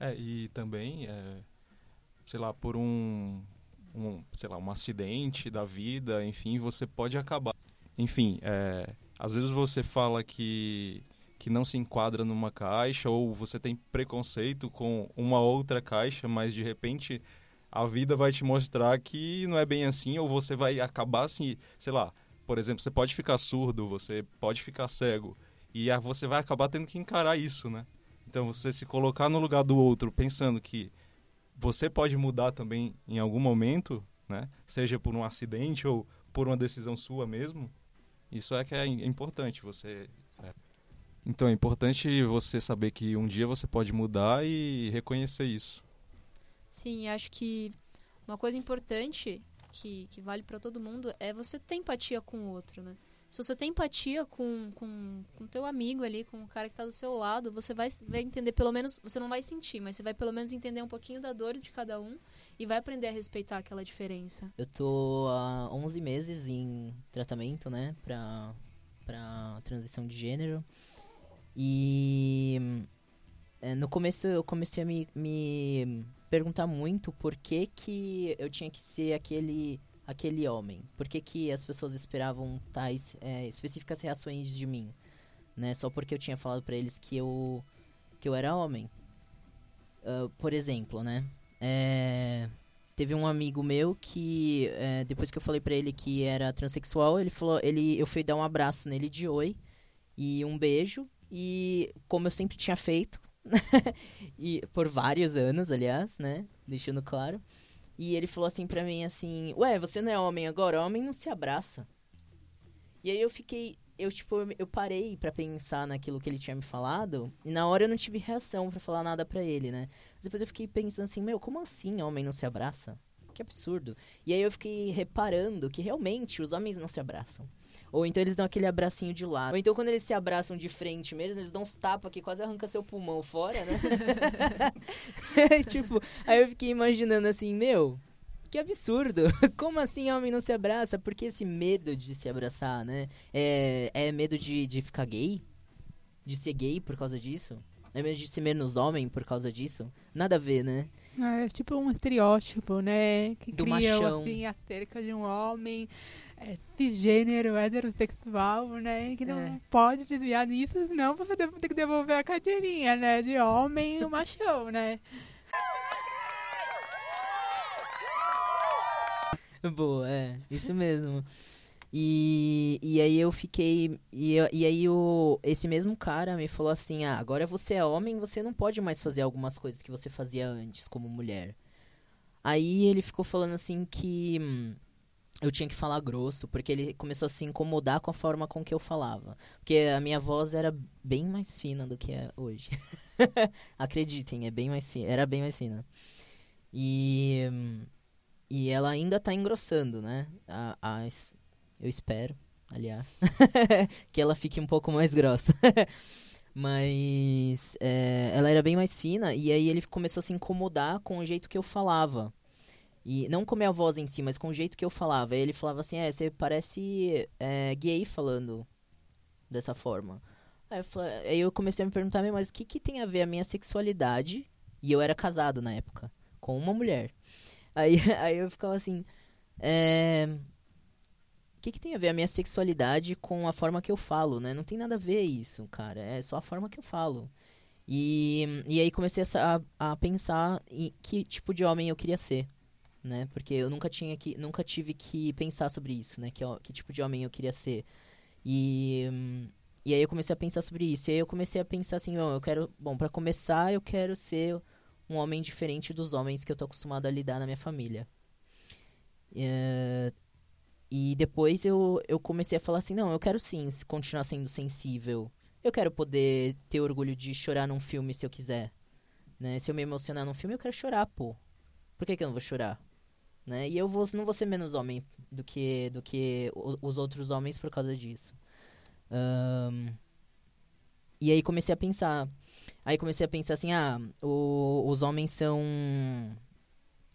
[SPEAKER 2] É, e também, é, sei lá, por um, um, sei lá, um acidente da vida, enfim, você pode acabar. Enfim, é, às vezes você fala que, que não se enquadra numa caixa ou você tem preconceito com uma outra caixa, mas de repente a vida vai te mostrar que não é bem assim ou você vai acabar assim, sei lá, por exemplo, você pode ficar surdo, você pode ficar cego e você vai acabar tendo que encarar isso, né? Então você se colocar no lugar do outro pensando que você pode mudar também em algum momento, né? Seja por um acidente ou por uma decisão sua mesmo. Isso é que é im- importante você é. Então é importante você saber que um dia você pode mudar e reconhecer isso.
[SPEAKER 5] Sim, acho que uma coisa importante que, que vale para todo mundo é você ter empatia com o outro, né? Se você tem empatia com com com teu amigo ali, com o cara que tá do seu lado, você vai, vai entender, pelo menos, você não vai sentir, mas você vai pelo menos entender um pouquinho da dor de cada um e vai aprender a respeitar aquela diferença.
[SPEAKER 6] Eu tô há 11 meses em tratamento, né, pra, pra transição de gênero. E é, no começo eu comecei a me, me perguntar muito por que, que eu tinha que ser aquele aquele homem. Por que, que as pessoas esperavam tais é, específicas reações de mim, né? Só porque eu tinha falado para eles que eu que eu era homem. Uh, por exemplo, né? É, teve um amigo meu que é, depois que eu falei para ele que era transexual, ele falou, ele eu fui dar um abraço nele de oi e um beijo e como eu sempre tinha feito e por vários anos, aliás, né? Deixando claro. E ele falou assim pra mim assim: "Ué, você não é homem agora? Homem não se abraça". E aí eu fiquei, eu tipo, eu parei para pensar naquilo que ele tinha me falado, e na hora eu não tive reação para falar nada para ele, né? Mas depois eu fiquei pensando assim: "Meu, como assim homem não se abraça?" Que absurdo. E aí eu fiquei reparando que realmente os homens não se abraçam. Ou então eles dão aquele abracinho de lado. Ou então quando eles se abraçam de frente mesmo, eles dão uns tapas que quase arranca seu pulmão fora, né? tipo, aí eu fiquei imaginando assim, meu, que absurdo! Como assim homem não se abraça? Por que esse medo de se abraçar, né? É, é medo de, de ficar gay? De ser gay por causa disso? É medo de ser menos homem por causa disso? Nada a ver, né?
[SPEAKER 3] É tipo um estereótipo, né? Que
[SPEAKER 6] Do
[SPEAKER 3] cria
[SPEAKER 6] machão.
[SPEAKER 3] assim, acerca de um homem é, cisgênero, heterossexual, né? Que não
[SPEAKER 6] É.
[SPEAKER 3] pode desviar nisso, senão você deve ter que devolver a carteirinha, né? De homem machão, né?
[SPEAKER 6] Boa, é, isso mesmo. E, e aí eu fiquei. E, e aí o, esse mesmo cara me falou assim: ah, agora você é homem, você não pode mais fazer algumas coisas que você fazia antes como mulher. Aí ele ficou falando assim que hum, eu tinha que falar grosso, porque ele começou a se incomodar com a forma com que eu falava. Porque a minha voz era bem mais fina do que é hoje. Acreditem, é bem mais fina, era bem mais fina. E. e ela ainda tá engrossando, né? A, a eu espero, aliás, que ela fique um pouco mais grossa. Mas é, ela era bem mais fina e aí ele começou a se incomodar com o jeito que eu falava. E não com a minha voz em si, mas com o jeito que eu falava. Ele falava assim, é, você parece é, gay falando dessa forma. Aí eu, falei- aí eu comecei a me perguntar, "Meu, mas o que, que tem a ver a minha sexualidade? E eu era casado na época, com uma mulher. Aí, aí eu ficava assim, é... O que, que tem a ver a minha sexualidade com a forma que eu falo, né? Não tem nada a ver isso, cara. É só a forma que eu falo. E, e aí comecei a, a, pensar que tipo de homem eu queria ser, né? Porque eu nunca tinha que, nunca tive que pensar sobre isso, né? Que, que tipo de homem eu queria ser. E, e aí eu comecei a pensar sobre isso. E aí eu comecei a pensar assim, bom, eu quero, bom, para começar, eu quero ser um homem diferente dos homens que eu tô acostumado a lidar na minha família. É, e depois eu, eu comecei a falar assim, não, eu quero sim continuar sendo sensível. Eu quero poder ter orgulho de chorar num filme se eu quiser. Né? Se eu me emocionar num filme, eu quero chorar, pô. Por que, que eu não vou chorar? Né? E eu vou, não vou ser menos homem do que, do que os outros homens por causa disso. Ahn, e aí comecei a pensar. Aí comecei a pensar assim, ah, o- os homens são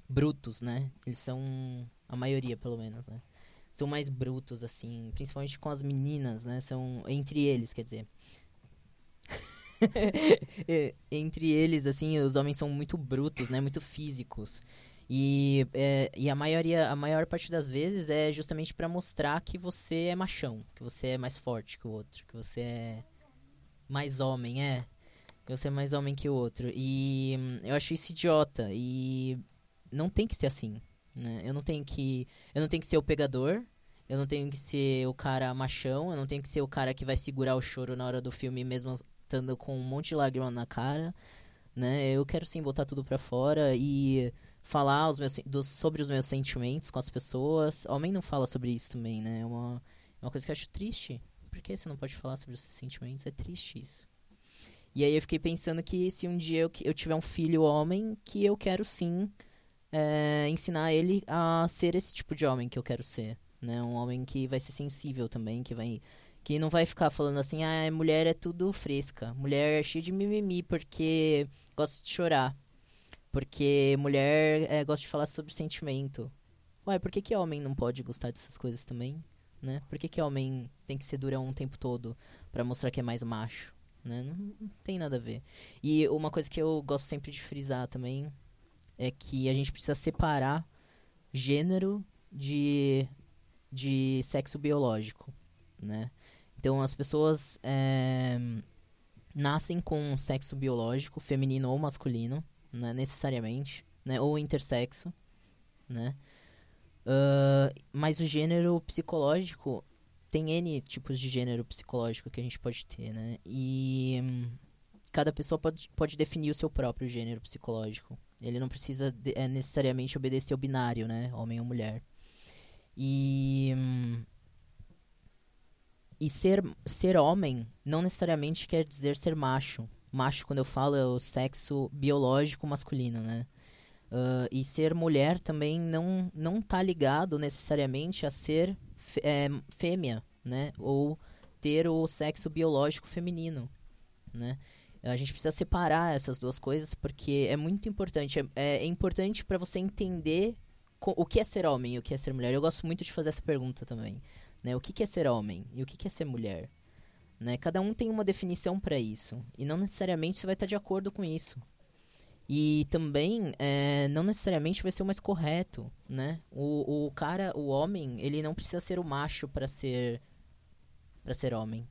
[SPEAKER 6] brutos, né? Eles são a maioria, pelo menos, né? São mais brutos, assim, principalmente com as meninas, né? São entre eles, quer dizer. Entre eles, assim, os homens são muito brutos, né? Muito físicos. E, é, e a maioria, a maior parte das vezes é justamente pra mostrar que você é machão, que você é mais forte que o outro, que você é mais homem, é. Que você é mais homem que o outro. E hum, eu acho isso idiota. E não tem que ser assim, né? Eu não tenho que, eu não tenho que ser o pegador. Eu não tenho que ser o cara machão, eu não tenho que ser o cara que vai segurar o choro na hora do filme mesmo estando com um monte de lágrima na cara, né? Eu quero sim botar tudo pra fora e falar os meus, sobre os meus sentimentos com as pessoas. Homem não fala sobre isso também, né? É uma, é uma coisa que eu acho triste. Por que você não pode falar sobre os seus sentimentos? É triste isso. E aí eu fiquei pensando que se um dia eu, eu tiver um filho homem, que eu quero sim é, ensinar ele a ser esse tipo de homem que eu quero ser. Né? Um homem que vai ser sensível também, que vai. Que não vai ficar falando assim, ah, mulher é tudo fresca. Mulher é cheia de mimimi porque gosta de chorar. Porque mulher é, gosta de falar sobre sentimento. Ué, por que, que homem não pode gostar dessas coisas também? Né? Por que, que homem tem que ser durão o tempo todo pra mostrar que é mais macho? né? Não, não tem nada a ver. E uma coisa que eu gosto sempre de frisar também é que a gente precisa separar gênero de, de sexo biológico, né? Então as pessoas é, nascem com um sexo biológico, feminino ou masculino, né? necessariamente, né? Ou intersexo, né? Uh, mas o gênero psicológico tem N tipos de gênero psicológico que a gente pode ter, né? E hum, cada pessoa pode, pode definir o seu próprio gênero psicológico. Ele não precisa de, é, necessariamente obedecer ao binário, né? Homem ou mulher. E. Hum, e ser, ser homem não necessariamente quer dizer ser macho. Macho, quando eu falo, é o sexo biológico masculino, né? Uh, e ser mulher também não, não tá ligado necessariamente a ser é, fêmea, né? Ou ter o sexo biológico feminino, né? A gente precisa separar essas duas coisas porque é muito importante. É, é importante para você entender o que é ser homem e o que é ser mulher. Eu gosto muito de fazer essa pergunta também. Né? O que, que é ser homem e o que, que é ser mulher? Né? Cada um tem uma definição para isso. E não necessariamente você vai estar de acordo com isso. E também, é, não necessariamente vai ser o mais correto, né? O, o cara, o homem, ele não precisa ser o macho para ser para ser homem,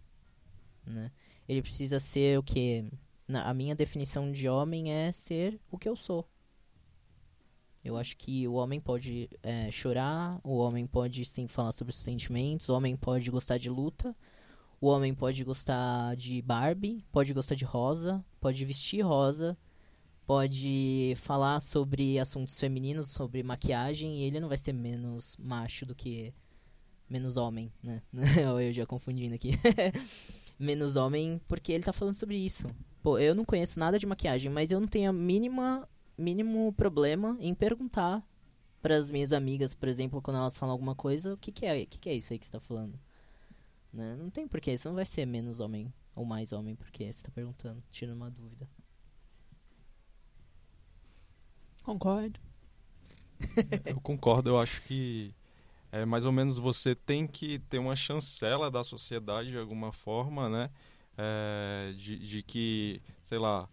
[SPEAKER 6] né? Ele precisa ser o que a minha definição de homem é ser o que eu sou. Eu acho que o homem pode é, chorar, o homem pode sim falar sobre os sentimentos, o homem pode gostar de luta, o homem pode gostar de Barbie, pode gostar de rosa, pode vestir rosa, pode falar sobre assuntos femininos, sobre maquiagem, e ele não vai ser menos macho do que menos homem, né? eu já confundindo aqui. menos homem porque ele tá falando sobre isso. Pô, eu não conheço nada de maquiagem, mas eu não tenho a mínima mínimo problema em perguntar para as minhas amigas, por exemplo, quando elas falam alguma coisa, o que, que é, o que, que é isso aí que você tá falando? Né? Não tem porquê, você não vai ser menos homem ou mais homem porque você está perguntando, tirando uma dúvida.
[SPEAKER 3] Concordo.
[SPEAKER 2] eu concordo, eu acho que é, mais ou menos você tem que ter uma chancela da sociedade de alguma forma, né? É, de, de que, sei lá.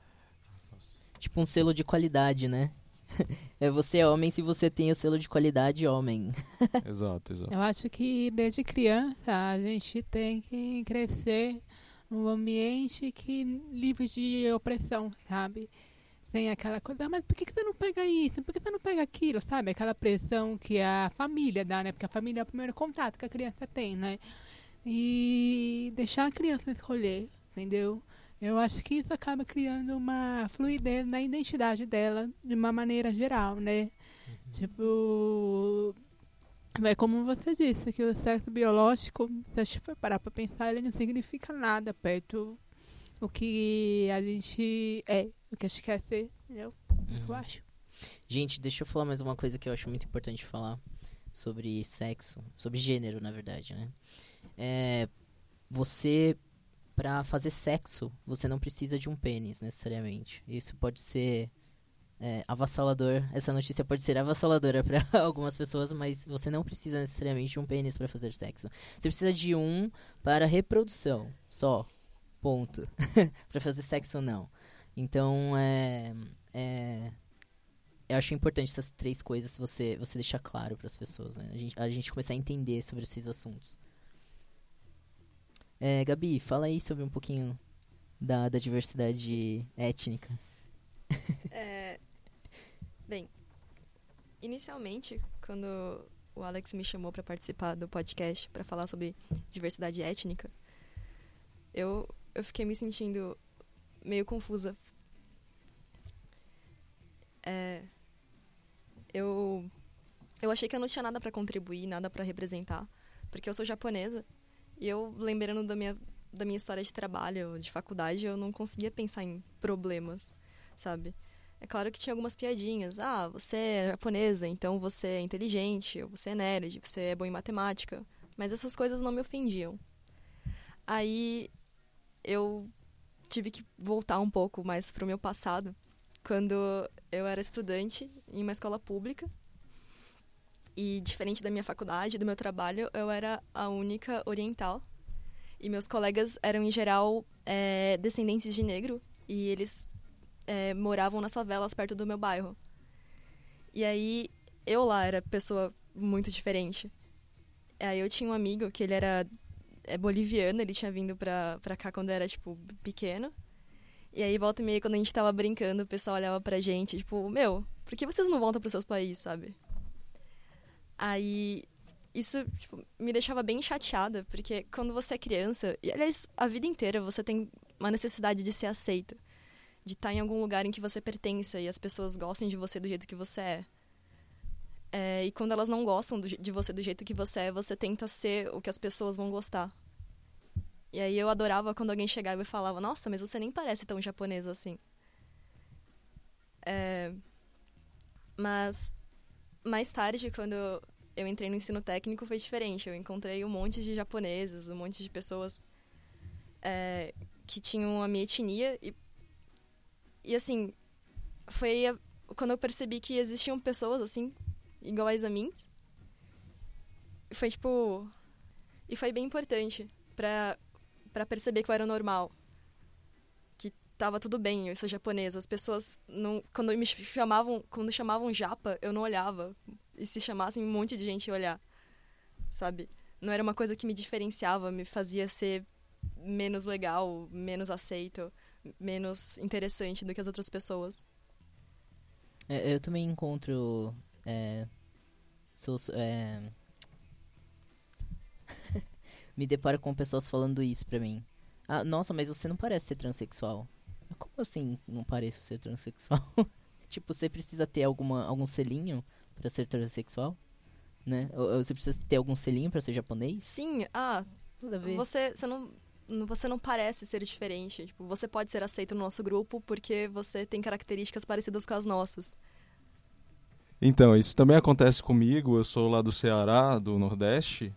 [SPEAKER 6] Tipo um selo de qualidade, né? é você é homem se você tem o selo de qualidade homem.
[SPEAKER 2] exato, exato.
[SPEAKER 3] Eu acho que desde criança a gente tem que crescer num ambiente que livre de opressão, sabe? tem aquela coisa, ah, mas por que, que você não pega isso? Por que você não pega aquilo? Sabe? Aquela pressão que a família dá, né? Porque a família é o primeiro contato que a criança tem, né? E deixar a criança escolher, entendeu? Eu acho que isso acaba criando uma fluidez na identidade dela de uma maneira geral, né? Uhum. Tipo. É como você disse, que o sexo biológico, se a gente for parar pra pensar, ele não significa nada perto o que a gente é, o que a gente quer ser, entendeu? Uhum. Eu acho.
[SPEAKER 6] Gente, deixa eu falar mais uma coisa que eu acho muito importante falar sobre sexo, sobre gênero, na verdade, né? É, você, para fazer sexo, você não precisa de um pênis, necessariamente. Isso pode ser é, avassalador. Essa notícia pode ser avassaladora para algumas pessoas, mas você não precisa necessariamente de um pênis para fazer sexo. Você precisa de um para reprodução, só. Ponto. para fazer sexo não. Então, é, é, eu acho importante essas três coisas você, você deixar claro para as pessoas, né? A gente, a gente começar a entender sobre esses assuntos. É, Gabi, fala aí sobre um pouquinho da, da diversidade étnica.
[SPEAKER 7] É, bem, inicialmente, quando o Alex me chamou para participar do podcast para falar sobre diversidade étnica, eu eu fiquei me sentindo meio confusa. É, eu eu achei que eu não tinha nada para contribuir, nada para representar, porque eu sou japonesa e eu lembrando da minha da minha história de trabalho, de faculdade, eu não conseguia pensar em problemas, sabe? É claro que tinha algumas piadinhas. Ah, você é japonesa, então você é inteligente, você é nerd, você é bom em matemática. Mas essas coisas não me ofendiam. Aí eu tive que voltar um pouco mais para o meu passado, quando eu era estudante em uma escola pública. E diferente da minha faculdade, do meu trabalho, eu era a única oriental.
[SPEAKER 4] E meus colegas eram, em geral, é, descendentes de negro. E eles é, moravam nas favelas perto do meu bairro. E aí, eu lá era pessoa muito diferente. Aí eu tinha um amigo que ele era é, boliviano, ele tinha vindo pra, pra cá quando era, tipo, pequeno. E aí, volta e meia, quando a gente tava brincando, o pessoal olhava pra gente, tipo, meu, por que vocês não voltam pros seus países, sabe? Aí, isso tipo, me deixava bem chateada, porque quando você é criança, e aliás, a vida inteira você tem uma necessidade de ser aceito, de estar em algum lugar em que você pertença e as pessoas gostem de você do jeito que você é. é e quando elas não gostam do, de você do jeito que você é, você tenta ser o que as pessoas vão gostar. E aí eu adorava quando alguém chegava e falava: Nossa, mas você nem parece tão japonesa assim. É... Mas mais tarde, quando eu entrei no ensino técnico, foi diferente. Eu encontrei um monte de japoneses, um monte de pessoas é, que tinham a minha etnia. E, e assim, foi a, quando eu percebi que existiam pessoas assim, iguais a mim. Foi tipo. E foi bem importante para para perceber que eu era normal. Que tava tudo bem eu sou japonesa. As pessoas não quando me chamavam, quando chamavam japa, eu não olhava. E se chamassem um monte de gente olhar. Sabe? Não era uma coisa que me diferenciava, me fazia ser menos legal, menos aceito, menos interessante do que as outras pessoas.
[SPEAKER 6] É, eu também encontro é, sou, é, me deparo com pessoas falando isso pra mim. Ah, nossa, mas você não parece ser transexual. Como assim não parece ser transexual? tipo, você precisa ter alguma, algum selinho para ser transexual? Né? Ou, ou, você precisa ter algum selinho para ser japonês?
[SPEAKER 4] Sim, ah, você, você não você não parece ser diferente. Tipo, você pode ser aceito no nosso grupo porque você tem características parecidas com as nossas.
[SPEAKER 2] Então, isso também acontece comigo. Eu sou lá do Ceará, do Nordeste,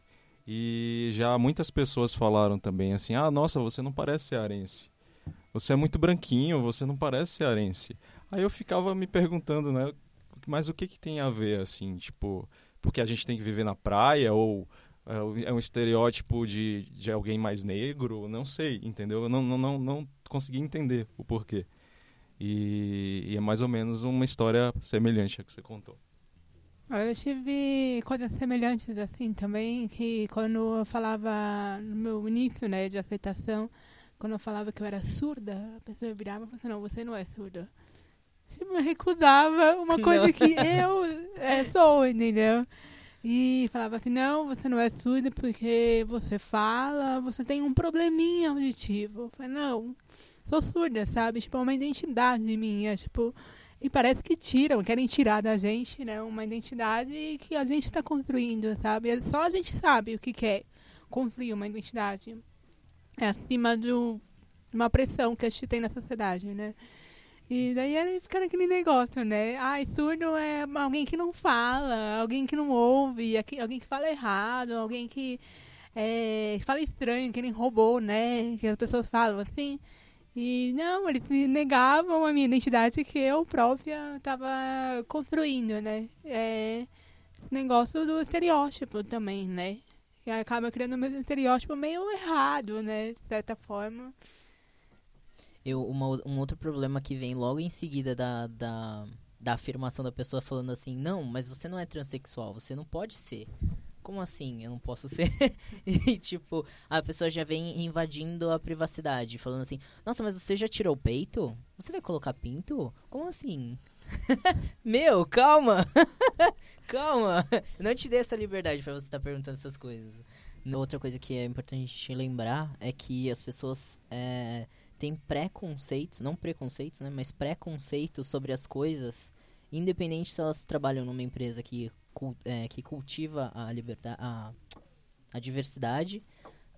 [SPEAKER 2] e já muitas pessoas falaram também assim: ah, nossa, você não parece cearense. Você é muito branquinho, você não parece cearense. Aí eu ficava me perguntando, né? Mas o que, que tem a ver, assim? Tipo, porque a gente tem que viver na praia ou é, é um estereótipo de, de alguém mais negro? Não sei, entendeu? Eu não, não, não, não consegui entender o porquê. E, e é mais ou menos uma história semelhante à que você contou.
[SPEAKER 3] Eu tive coisas semelhantes assim também, que quando eu falava no meu início né, de aceitação, quando eu falava que eu era surda, a pessoa virava e falava assim, não, você não é surda. Tipo, me recusava uma coisa não. que eu é, sou, entendeu? E falava assim, não, você não é surda porque você fala, você tem um probleminha auditivo. Eu falei, não, sou surda, sabe? Tipo, é uma identidade minha, tipo e parece que tiram, querem tirar da gente, né, uma identidade que a gente está construindo, sabe? É só a gente sabe o que quer construir uma identidade. É acima de uma pressão que a gente tem na sociedade, né? E daí ele fica naquele negócio, né? Ai, surdo é alguém que não fala, alguém que não ouve, alguém que fala errado, alguém que é, fala estranho, que nem robô, né? Que as pessoas falam assim. E não, eles negavam a minha identidade que eu própria estava construindo, né? É negócio do estereótipo também, né? E acaba criando um estereótipo meio errado, né? De certa forma.
[SPEAKER 6] Eu, uma, um outro problema que vem logo em seguida da, da, da afirmação da pessoa falando assim, não, mas você não é transexual, você não pode ser como assim? Eu não posso ser. e tipo, a pessoa já vem invadindo a privacidade, falando assim: Nossa, mas você já tirou o peito? Você vai colocar pinto? Como assim? Meu, calma! calma! Eu não te dei essa liberdade para você estar tá perguntando essas coisas. Outra coisa que é importante lembrar é que as pessoas é, têm preconceitos, não preconceitos, né? Mas preconceitos sobre as coisas, independente se elas trabalham numa empresa que é, que cultiva a liberdade, a, a diversidade,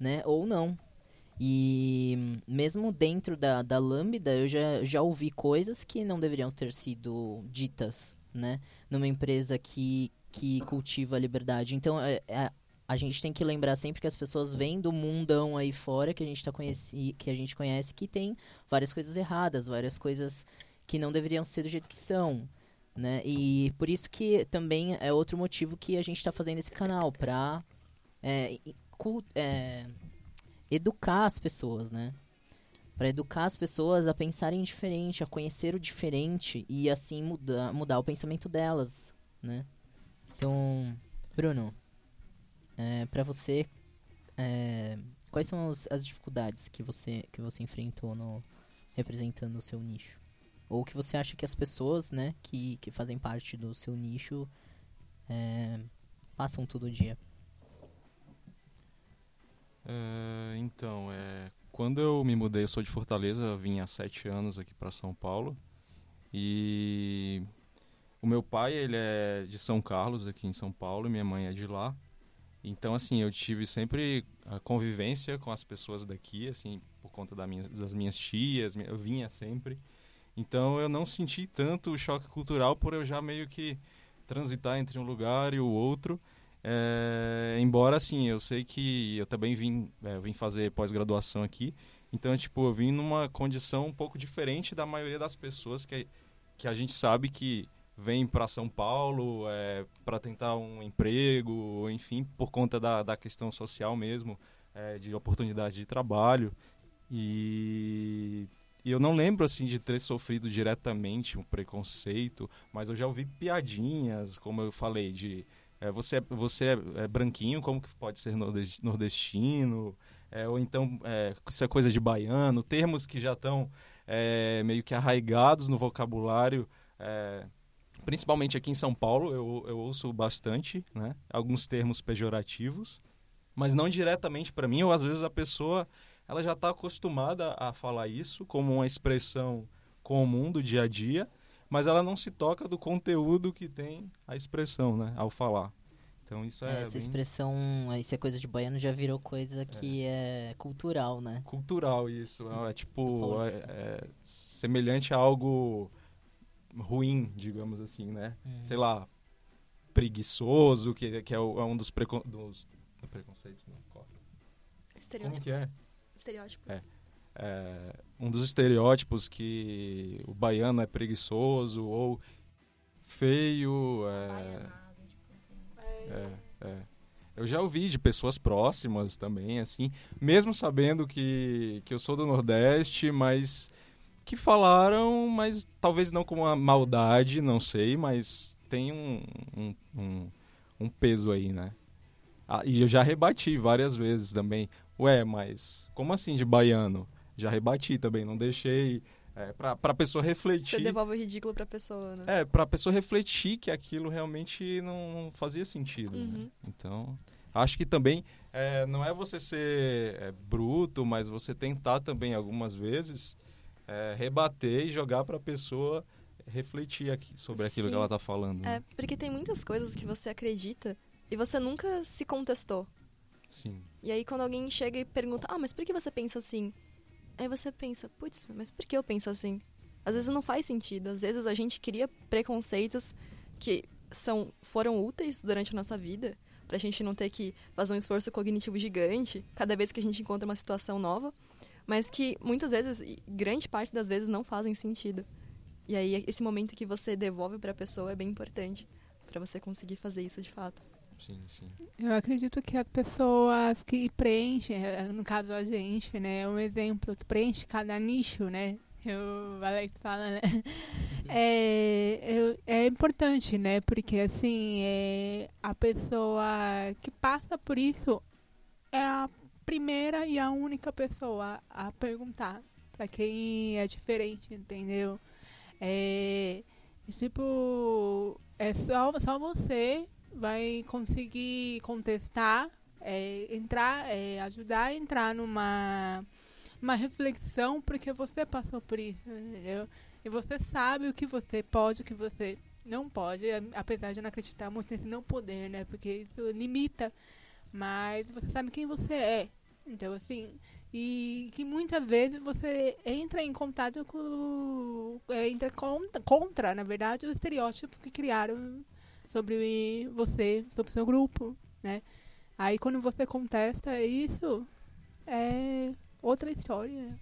[SPEAKER 6] né, ou não. E mesmo dentro da, da Lambda, eu já, já ouvi coisas que não deveriam ter sido ditas, né, numa empresa que, que cultiva a liberdade. Então, é, é, a gente tem que lembrar sempre que as pessoas vêm do mundão aí fora que a gente tá conheci, que a gente conhece que tem várias coisas erradas, várias coisas que não deveriam ser do jeito que são né? E por isso que também é outro motivo que a gente está fazendo esse canal, para é, é, educar as pessoas, né? Para educar as pessoas a pensarem diferente, a conhecer o diferente e assim mudar, mudar o pensamento delas, né? Então, Bruno, é, para você, é, quais são os, as dificuldades que você que você enfrentou no representando o seu nicho? Ou que você acha que as pessoas, né, que, que fazem parte do seu nicho é, passam todo dia?
[SPEAKER 2] É, então, é, quando eu me mudei, eu sou de Fortaleza, vim há sete anos aqui para São Paulo. E o meu pai, ele é de São Carlos, aqui em São Paulo, e minha mãe é de lá. Então, assim, eu tive sempre a convivência com as pessoas daqui, assim, por conta da minha, das minhas tias, eu vinha sempre. Então, eu não senti tanto o choque cultural por eu já meio que transitar entre um lugar e o outro. É, embora, assim, eu sei que eu também vim, é, vim fazer pós-graduação aqui. Então, tipo, eu vim numa condição um pouco diferente da maioria das pessoas que, que a gente sabe que vem para São Paulo é, para tentar um emprego, enfim, por conta da, da questão social mesmo, é, de oportunidade de trabalho. E, e, eu não lembro assim de ter sofrido diretamente um preconceito, mas eu já ouvi piadinhas, como eu falei, de é, você, é, você é, é, branquinho, como que pode ser nordestino? É, ou então, é, isso é coisa de baiano, termos que já estão meio que arraigados no vocabulário principalmente aqui em São Paulo, eu, eu ouço bastante, né? Alguns termos pejorativos, mas não diretamente para mim, ou às vezes a pessoa ela já está acostumada a falar isso como uma expressão comum do dia a dia, mas ela não se toca do conteúdo que tem a expressão, né? Ao falar. Então isso é.
[SPEAKER 6] Essa
[SPEAKER 2] bem...
[SPEAKER 6] expressão, isso é coisa de baiano, já virou coisa é. que é, é cultural, né?
[SPEAKER 2] Cultural, isso. É, é tipo. É, é semelhante a algo ruim, digamos assim, né? Hum. Sei lá, preguiçoso, que, que é, o, é um dos, precon, dos do preconceitos, não?
[SPEAKER 7] Estereótipos.
[SPEAKER 2] Como que é?
[SPEAKER 7] Estereótipos.
[SPEAKER 2] É. é. um dos estereótipos que o baiano é preguiçoso ou feio. É, é, é. Eu já ouvi de pessoas próximas também, assim, mesmo sabendo que, que eu sou do Nordeste, mas que falaram, mas talvez não com uma maldade, não sei, mas tem um, um, um, um peso aí, né? Ah, e eu já rebati várias vezes também. Ué, mas como assim de baiano? Já rebati também, não deixei. É, pra, pra pessoa refletir.
[SPEAKER 7] Você devolve o ridículo pra pessoa, né?
[SPEAKER 2] É, pra pessoa refletir que aquilo realmente não fazia sentido. Né? Uhum. Né? Então, acho que também é, não é você ser é, bruto, mas você tentar também algumas vezes é, rebater e jogar para a pessoa refletir aqui sobre aquilo Sim. que ela está falando.
[SPEAKER 7] Né? É, porque tem muitas coisas que você acredita e você nunca se contestou.
[SPEAKER 2] Sim.
[SPEAKER 7] E aí quando alguém chega e pergunta, ah, mas por que você pensa assim? Aí você pensa, putz, mas por que eu penso assim? Às vezes não faz sentido. Às vezes a gente cria preconceitos que são foram úteis durante a nossa vida, pra gente não ter que fazer um esforço cognitivo gigante cada vez que a gente encontra uma situação nova mas que muitas vezes, grande parte das vezes, não fazem sentido. E aí, esse momento que você devolve para a pessoa é bem importante para você conseguir fazer isso de fato.
[SPEAKER 2] Sim, sim.
[SPEAKER 3] Eu acredito que as pessoas que preenchem, eh, no caso a gente, né, é um exemplo que preenche cada nicho, né? O Alex fala, né? É, é, é importante, né? Porque, assim, é, a pessoa que passa por isso é a primeira e a única pessoa a perguntar para quem é diferente, entendeu? É, tipo, é só, só você vai conseguir contestar, é, entrar, é, ajudar a entrar numa uma reflexão porque você passou por isso, entendeu? E você sabe o que você pode, o que você não pode, apesar de não acreditar muito nesse não poder, né? Porque isso limita mas você sabe quem você é. Então, assim, e que muitas vezes você entra em contato com. É, entra contra, contra, na verdade, os estereótipos que criaram sobre você, sobre seu grupo, né? Aí quando você contesta isso, é outra história.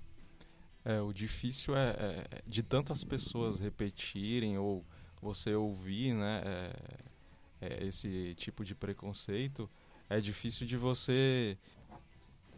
[SPEAKER 2] É, o difícil é, é de tantas pessoas repetirem ou você ouvir, né, é, é, esse tipo de preconceito, é difícil de você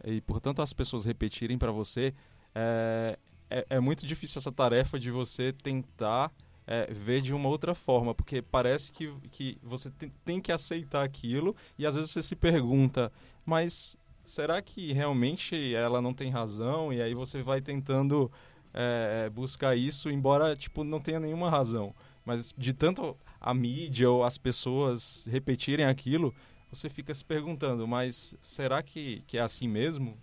[SPEAKER 2] e portanto as pessoas repetirem para você, é, é, é, muito difícil essa tarefa de você tentar é, ver de uma outra forma, porque parece que, que você tem, tem que aceitar aquilo e às vezes você se pergunta, mas será que realmente ela não tem razão? E aí você vai tentando é, buscar isso, embora tipo não tenha nenhuma razão. Mas de tanto a mídia ou as pessoas repetirem aquilo, você fica se perguntando, mas será que, que é assim mesmo?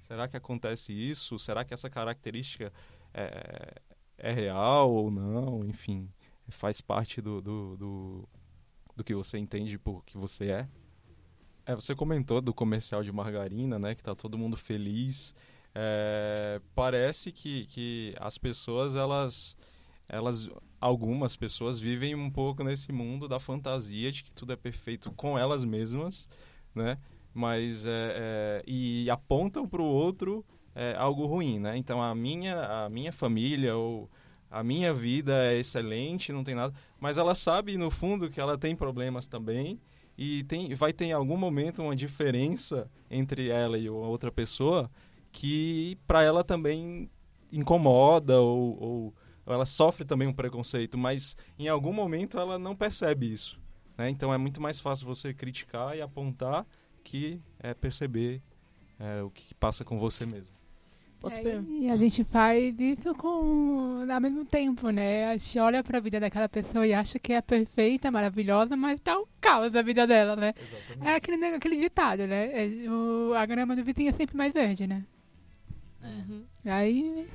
[SPEAKER 2] Será que acontece isso? Será que essa característica é, é real ou não? Enfim, faz parte do, do, do, do que você entende por que você é? É, você comentou do comercial de margarina, né? Que tá todo mundo feliz. É, parece que, que as pessoas, elas, elas, algumas pessoas vivem um pouco nesse mundo da fantasia de que tudo é perfeito com elas mesmas, né? Mas é, é e apontam para o outro é, algo ruim, né? Então a minha, a minha família ou a minha vida é excelente, não tem nada, mas ela sabe no fundo que ela tem problemas também e tem, vai ter em algum momento uma diferença entre ela e outra pessoa que para ela também incomoda ou, ou, ela sofre também um preconceito, mas em algum momento ela não percebe isso. Né? Então é muito mais fácil você criticar e apontar que é perceber é, o que passa com você mesmo.
[SPEAKER 3] É, e a gente faz isso com ao mesmo tempo, né? A gente olha para a vida daquela pessoa e acha que é perfeita, maravilhosa, mas tá um caos a vida dela, né? Exatamente. É aquele, aquele ditado, né? É, o, a grama do vizinho é sempre mais verde, né? É. Uhum. Aí.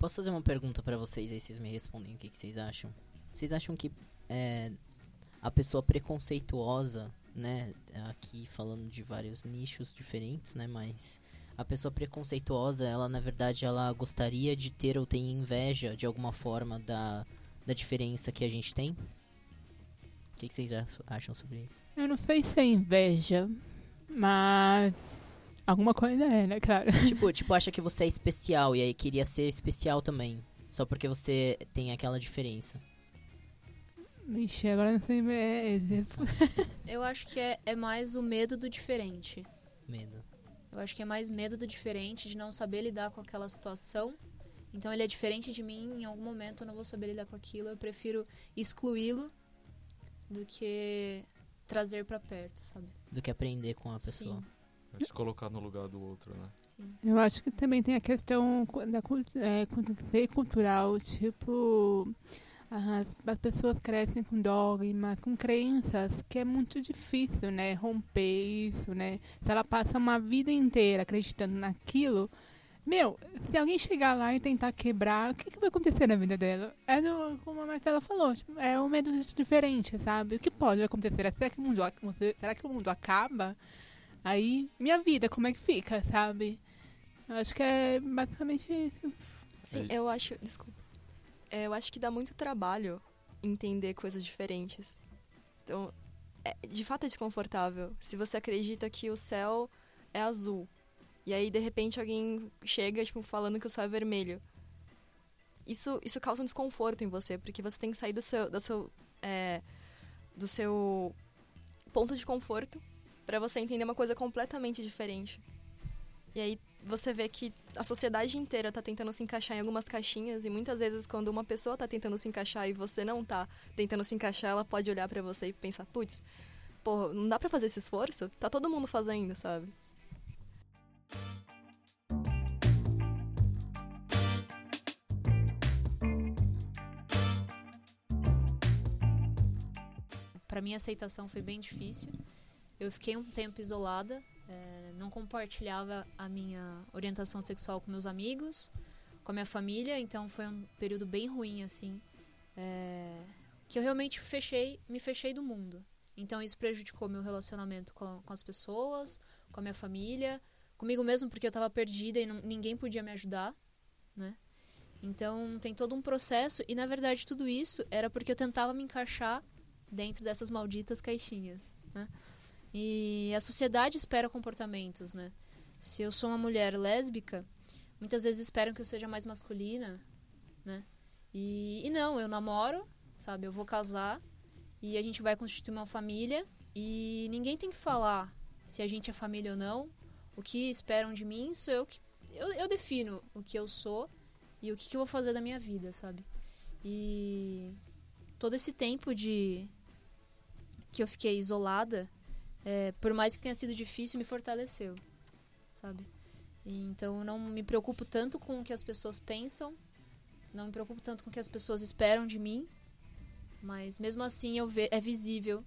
[SPEAKER 6] Posso fazer uma pergunta para vocês aí, vocês me respondem o que, que vocês acham? Vocês acham que é, a pessoa preconceituosa, né? Aqui falando de vários nichos diferentes, né? Mas a pessoa preconceituosa, ela na verdade ela gostaria de ter ou tem inveja de alguma forma da, da diferença que a gente tem? O que, que vocês acham sobre isso?
[SPEAKER 3] Eu não sei se é inveja, mas alguma coisa é, né, claro.
[SPEAKER 6] Tipo, tipo, acha que você é especial e aí queria ser especial também. Só porque você tem aquela diferença.
[SPEAKER 3] Ixi, agora não sei é exemplo.
[SPEAKER 5] Eu acho que é, é mais o medo do diferente.
[SPEAKER 6] Medo.
[SPEAKER 5] Eu acho que é mais medo do diferente, de não saber lidar com aquela situação. Então ele é diferente de mim, em algum momento eu não vou saber lidar com aquilo. Eu prefiro excluí-lo do que trazer para perto, sabe?
[SPEAKER 6] Do que aprender com a pessoa. Sim.
[SPEAKER 2] É se colocar no lugar do outro, né?
[SPEAKER 3] Sim. Eu acho que também tem a questão da é, cultural, tipo as pessoas crescem com dogmas, com crenças, que é muito difícil, né, romper isso, né? Se ela passa uma vida inteira acreditando naquilo, meu, se alguém chegar lá e tentar quebrar, o que, que vai acontecer na vida dela? É do, como a Marcela falou, tipo, é um medo diferente, sabe? O que pode acontecer? Será que o mundo, será que o mundo acaba? Aí, minha vida, como é que fica, sabe? Eu acho que é basicamente isso.
[SPEAKER 7] Sim, eu acho. Desculpa é, eu acho que dá muito trabalho entender coisas diferentes. Então, é, de fato é desconfortável. Se você acredita que o céu é azul, e aí de repente alguém chega, tipo, falando que o céu é vermelho. Isso, isso causa um desconforto em você, porque você tem que sair do seu, do seu, é, do seu ponto de conforto para você entender uma coisa completamente diferente. E aí você vê que a sociedade inteira está tentando se encaixar em algumas caixinhas e muitas vezes quando uma pessoa está tentando se encaixar e você não está tentando se encaixar, ela pode olhar para você e pensar, putz, pô, não dá para fazer esse esforço? Tá todo mundo fazendo, sabe?
[SPEAKER 5] Para mim a aceitação foi bem difícil. Eu fiquei um tempo isolada, é, não compartilhava a minha orientação sexual com meus amigos, com a minha família, então foi um período bem ruim, assim, é, que eu realmente fechei, me fechei do mundo. Então isso prejudicou meu relacionamento com, com as pessoas, com a minha família, comigo mesmo, porque eu estava perdida e não, ninguém podia me ajudar, né? Então tem todo um processo e na verdade tudo isso era porque eu tentava me encaixar dentro dessas malditas caixinhas, né? E a sociedade espera comportamentos, né? Se eu sou uma mulher lésbica, muitas vezes esperam que eu seja mais masculina, né? E, e não, eu namoro, sabe? Eu vou casar e a gente vai constituir uma família e ninguém tem que falar se a gente é família ou não. O que esperam de mim sou eu que. Eu, eu defino o que eu sou e o que, que eu vou fazer da minha vida, sabe? E todo esse tempo de que eu fiquei isolada, é, por mais que tenha sido difícil, me fortaleceu, sabe? E, então não me preocupo tanto com o que as pessoas pensam, não me preocupo tanto com o que as pessoas esperam de mim, mas mesmo assim eu ve é visível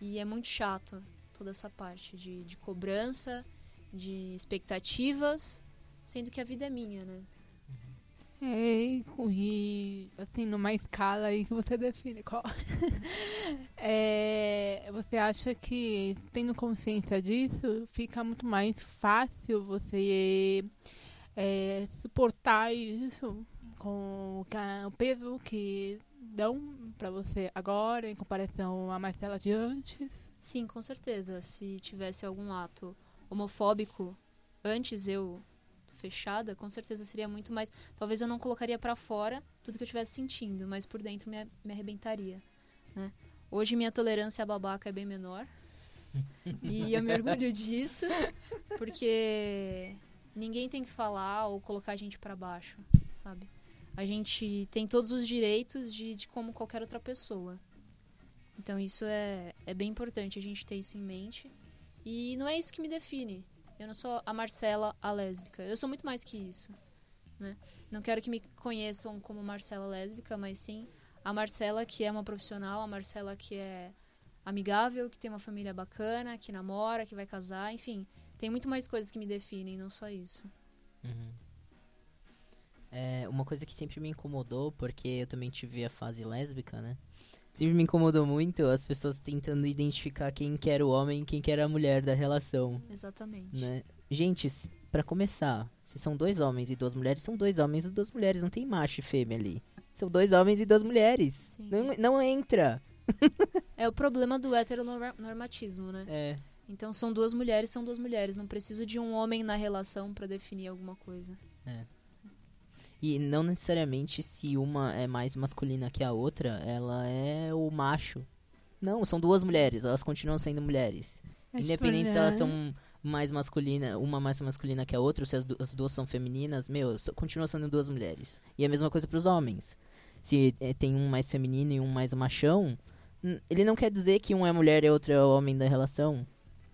[SPEAKER 5] e é muito chato toda essa parte de, de cobrança, de expectativas, sendo que a vida é minha, né?
[SPEAKER 3] É, e assim, numa escala aí que você define qual. é, você acha que, tendo consciência disso, fica muito mais fácil você é, suportar isso com o peso que dão para você agora em comparação à Marcela de antes?
[SPEAKER 5] Sim, com certeza. Se tivesse algum ato homofóbico antes eu fechada, com certeza seria muito mais. Talvez eu não colocaria para fora tudo que eu estivesse sentindo, mas por dentro me, me arrebentaria. Né? Hoje minha tolerância à babaca é bem menor. e eu me orgulho disso, porque ninguém tem que falar ou colocar a gente para baixo, sabe? A gente tem todos os direitos de, de como qualquer outra pessoa. Então isso é, é bem importante a gente ter isso em mente. E não é isso que me define. Eu não sou a Marcela, a lésbica. Eu sou muito mais que isso. Né? Não quero que me conheçam como Marcela lésbica, mas sim a Marcela que é uma profissional, a Marcela que é amigável, que tem uma família bacana, que namora, que vai casar, enfim. Tem muito mais coisas que me definem, não só isso.
[SPEAKER 6] Uhum. É, uma coisa que sempre me incomodou, porque eu também tive a fase lésbica, né? Sempre me incomodou muito as pessoas tentando identificar quem quer o homem e quem quer a mulher da relação.
[SPEAKER 5] Exatamente.
[SPEAKER 6] Né? Gente, para começar, se são dois homens e duas mulheres, são dois homens e duas mulheres, não tem macho e fêmea ali. São dois homens e duas mulheres. Não, não entra.
[SPEAKER 5] é o problema do heteronormatismo, né?
[SPEAKER 6] É.
[SPEAKER 5] Então são duas mulheres, são duas mulheres. Não preciso de um homem na relação para definir alguma coisa.
[SPEAKER 6] É. E não necessariamente se uma é mais masculina que a outra, ela é o macho. Não, são duas mulheres, elas continuam sendo mulheres. É Independente se elas são mais masculina, uma mais masculina que a outra, ou se as, du as duas são femininas, meu, so, continuam sendo duas mulheres. E a mesma coisa para os homens. Se é, tem um mais feminino e um mais machão, ele não quer dizer que um é mulher e outro é o homem da relação.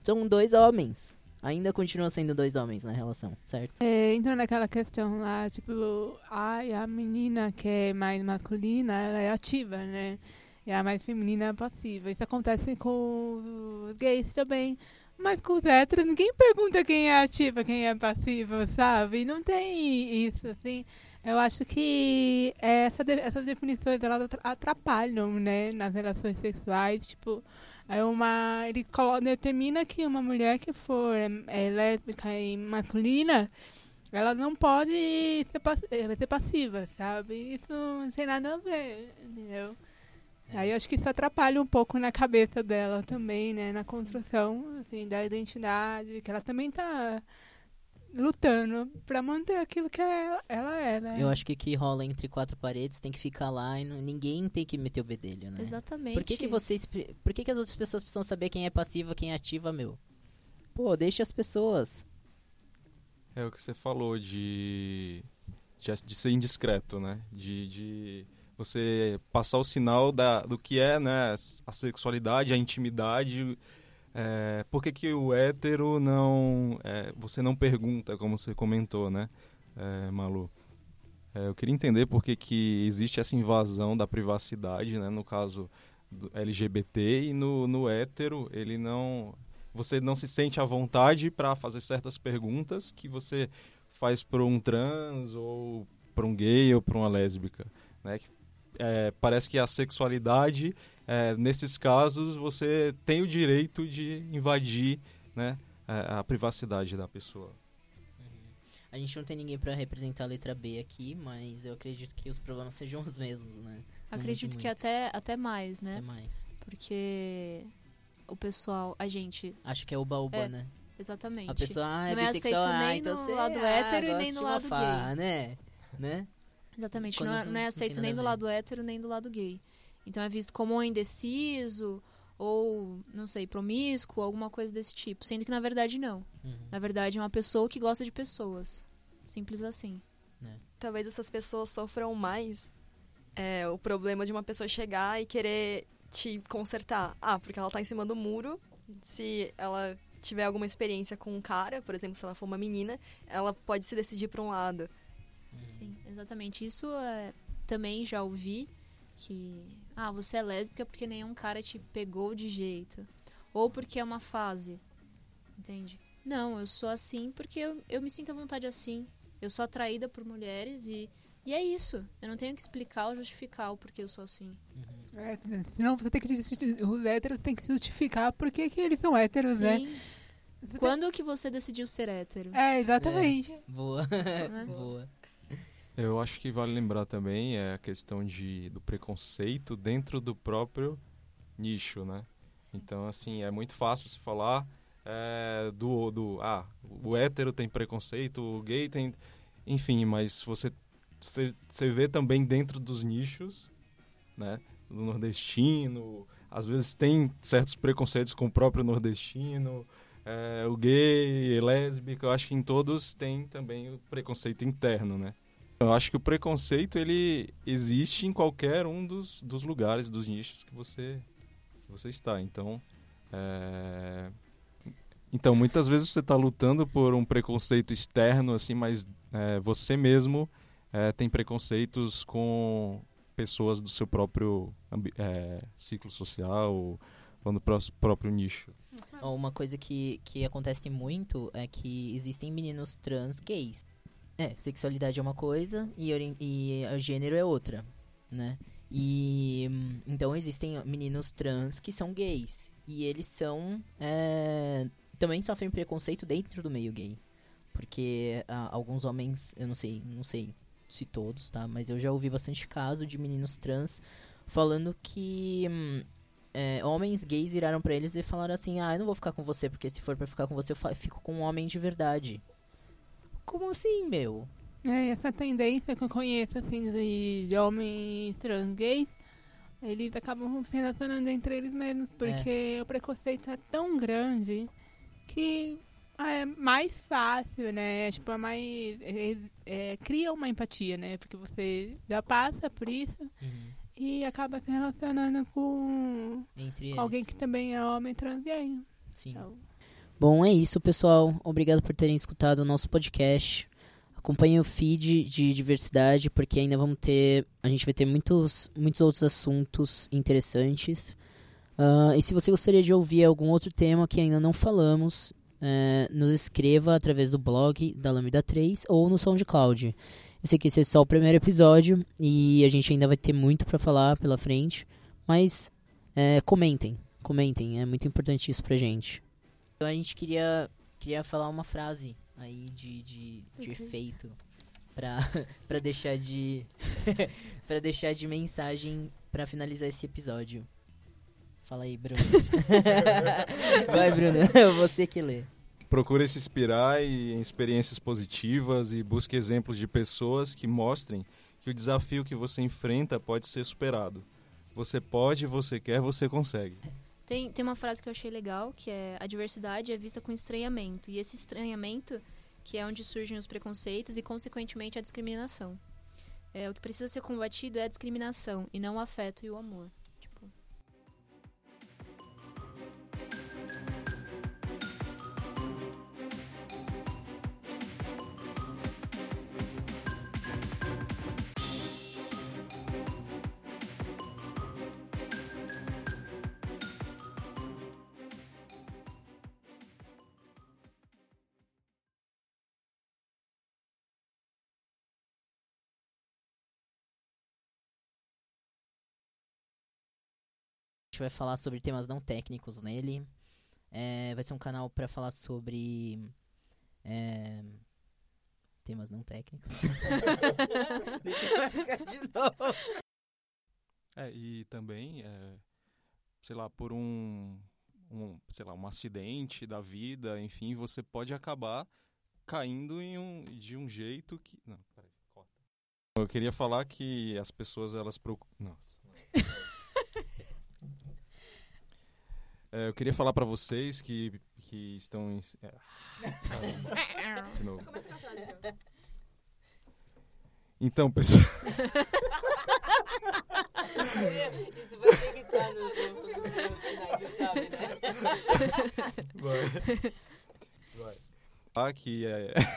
[SPEAKER 6] São dois homens ainda continuam sendo dois homens na relação, certo?
[SPEAKER 3] É, então, naquela questão lá, tipo, ai, a menina que é mais masculina, ela é ativa, né? E a mais feminina é passiva. Isso acontece com os gays também. Mas com os héteros, ninguém pergunta quem é ativa, quem é passiva, sabe? Não tem isso, assim. Eu acho que essa, essas definições, elas atrapalham, né? Nas relações sexuais, tipo é uma. Ele determina que uma mulher que for é, é lésbica e masculina, ela não pode ser, eh, ser passiva, sabe? Isso não tem nada a ver, entendeu? É. Aí eu acho que isso atrapalha um pouco na cabeça dela também, né? Na construção assim, da identidade, que ela também tá lutando para manter aquilo que ela, ela é, né?
[SPEAKER 6] Eu acho que o que rola entre quatro paredes tem que ficar lá e não, ninguém tem que meter o bedelho, né?
[SPEAKER 5] Exatamente.
[SPEAKER 6] Por que, que vocês. Por que, que as outras pessoas precisam saber quem é passiva, quem é ativa, meu? Pô, deixa as pessoas.
[SPEAKER 2] É o que você falou de. de, de ser indiscreto, né? De, de você passar o sinal da, do que é né, a sexualidade, a intimidade é, por que, que o hétero não. É, você não pergunta, como você comentou, né, é, Malu? É, eu queria entender por que, que existe essa invasão da privacidade, né, no caso do LGBT, e no, no hétero ele não. Você não se sente à vontade para fazer certas perguntas que você faz para um trans ou para um gay ou para uma lésbica, né? É, parece que a sexualidade é, nesses casos você tem o direito de invadir né, a, a privacidade da pessoa.
[SPEAKER 6] Uhum. A gente não tem ninguém para representar a letra B aqui, mas eu acredito que os problemas sejam os mesmos, né?
[SPEAKER 5] Acredito que até, até mais, né?
[SPEAKER 6] Até mais.
[SPEAKER 5] Porque o pessoal, a gente...
[SPEAKER 6] Acha que é uba-uba, é, né?
[SPEAKER 5] Exatamente.
[SPEAKER 6] A pessoa ah, é
[SPEAKER 5] não é aceito
[SPEAKER 6] ah,
[SPEAKER 5] nem
[SPEAKER 6] então
[SPEAKER 5] no lado
[SPEAKER 6] ah,
[SPEAKER 5] hétero e nem no lado gay.
[SPEAKER 6] né? né?
[SPEAKER 5] Exatamente, não é,
[SPEAKER 6] não-
[SPEAKER 5] não é aceito nem do lado hétero, nem do lado gay. Então é visto como ou indeciso, ou, não sei, promíscuo, alguma coisa desse tipo. Sendo que na verdade não.
[SPEAKER 6] Uhum.
[SPEAKER 5] Na verdade é uma pessoa que gosta de pessoas. Simples assim.
[SPEAKER 7] Talvez essas pessoas sofram mais é, o problema de uma pessoa chegar e querer te consertar. Ah, porque ela tá em cima do muro. Se ela tiver alguma experiência com um cara, por exemplo, se ela for uma menina, ela pode se decidir pra um lado.
[SPEAKER 5] Sim, exatamente. Isso é, também já ouvi que ah, você é lésbica porque nenhum cara te pegou de jeito. Ou porque é uma fase. Entende? Não, eu sou assim porque eu, eu me sinto à vontade assim. Eu sou atraída por mulheres e, e é isso. Eu não tenho que explicar ou justificar o porquê eu sou assim.
[SPEAKER 3] É, senão você tem que os héteros têm que justificar por que eles são héteros, né?
[SPEAKER 5] Sim. Quando que você decidiu ser hétero?
[SPEAKER 3] É, exatamente.
[SPEAKER 6] Boa.
[SPEAKER 5] Né?
[SPEAKER 6] Boa.
[SPEAKER 2] Eu acho que vale lembrar também é a questão de, do preconceito dentro do próprio nicho, né? Então, assim, é muito fácil você falar é, do, do... Ah, o hétero tem preconceito, o gay tem... Enfim, mas você, você, você vê também dentro dos nichos, né? Do nordestino, às vezes tem certos preconceitos com o próprio nordestino, é, o gay, lésbico, eu acho que em todos tem também o preconceito interno, né? Eu acho que o preconceito ele existe em qualquer um dos, dos lugares, dos nichos que você que você está. Então, é... então muitas vezes você está lutando por um preconceito externo, assim, mas é, você mesmo é, tem preconceitos com pessoas do seu próprio é, ciclo social ou, pró- próprio nicho.
[SPEAKER 6] Uma coisa que, que acontece muito é que existem meninos trans gays. É, sexualidade é uma coisa e, e gênero é outra, né? E então existem meninos trans que são gays. E eles são. é, também sofrem preconceito dentro do meio gay. Porque ah, alguns homens, eu não sei, não sei se todos, tá? Mas eu já ouvi bastante caso de meninos trans falando que hum, é, homens gays viraram pra eles e falaram assim: Ah, eu não vou ficar com você, porque se for pra ficar com você, eu fico com um homem de verdade. Como assim, meu?
[SPEAKER 3] É, essa tendência que eu conheço, assim, de, de homens trans gays, eles acabam se relacionando entre eles mesmos, porque o preconceito é tão grande que ah, é mais fácil, né? Tipo, é mais. é- é, cria uma empatia, né? Porque você já passa por isso e acaba se relacionando com, alguém que também é homem trans gay.
[SPEAKER 6] Sim.
[SPEAKER 3] Então,
[SPEAKER 6] Bom, é isso, pessoal. Obrigado por terem escutado o nosso podcast. Acompanhe o feed de diversidade, porque ainda vamos ter. A gente vai ter muitos, muitos outros assuntos interessantes. Ah, e se você gostaria de ouvir algum outro tema que ainda não falamos, eh, nos escreva através do blog da Lambda 3 ou no SoundCloud. Esse é só o primeiro episódio e a gente ainda vai ter muito para falar pela frente, mas eh, comentem, comentem, é muito importante isso pra gente. Então a gente queria, queria falar uma frase aí de, de, de
[SPEAKER 7] Ok.
[SPEAKER 6] efeito pra, pra deixar de para deixar de mensagem pra finalizar esse episódio. Fala aí, Bruno. Vai, Bruno, você que lê.
[SPEAKER 2] Procure se inspirar em experiências positivas e busque exemplos de pessoas que mostrem que o desafio que você enfrenta pode ser superado. Você pode, você quer, você consegue.
[SPEAKER 5] Tem, tem uma frase que eu achei legal, que é a diversidade é vista com estranhamento. E esse estranhamento que é onde surgem os preconceitos e, consequentemente, a discriminação. É, o que precisa ser combatido é a discriminação e não o afeto e o amor.
[SPEAKER 6] Gente vai falar sobre temas não técnicos nele. É, vai ser um canal pra falar sobre é, temas não técnicos. Deixa eu marcar de novo.
[SPEAKER 2] É, e também, é, sei lá, por um, um, sei lá, um acidente da vida, enfim, você pode acabar caindo em um, de um jeito que... Não, peraí, corta. Eu queria falar que as pessoas elas procuram. Nossa. É, eu queria falar para vocês que, que estão. Em... É. De novo. Então, pessoal.
[SPEAKER 6] Isso vai ter que estar no, no, sabe, né?
[SPEAKER 2] Vai. Vai. Ah, que é.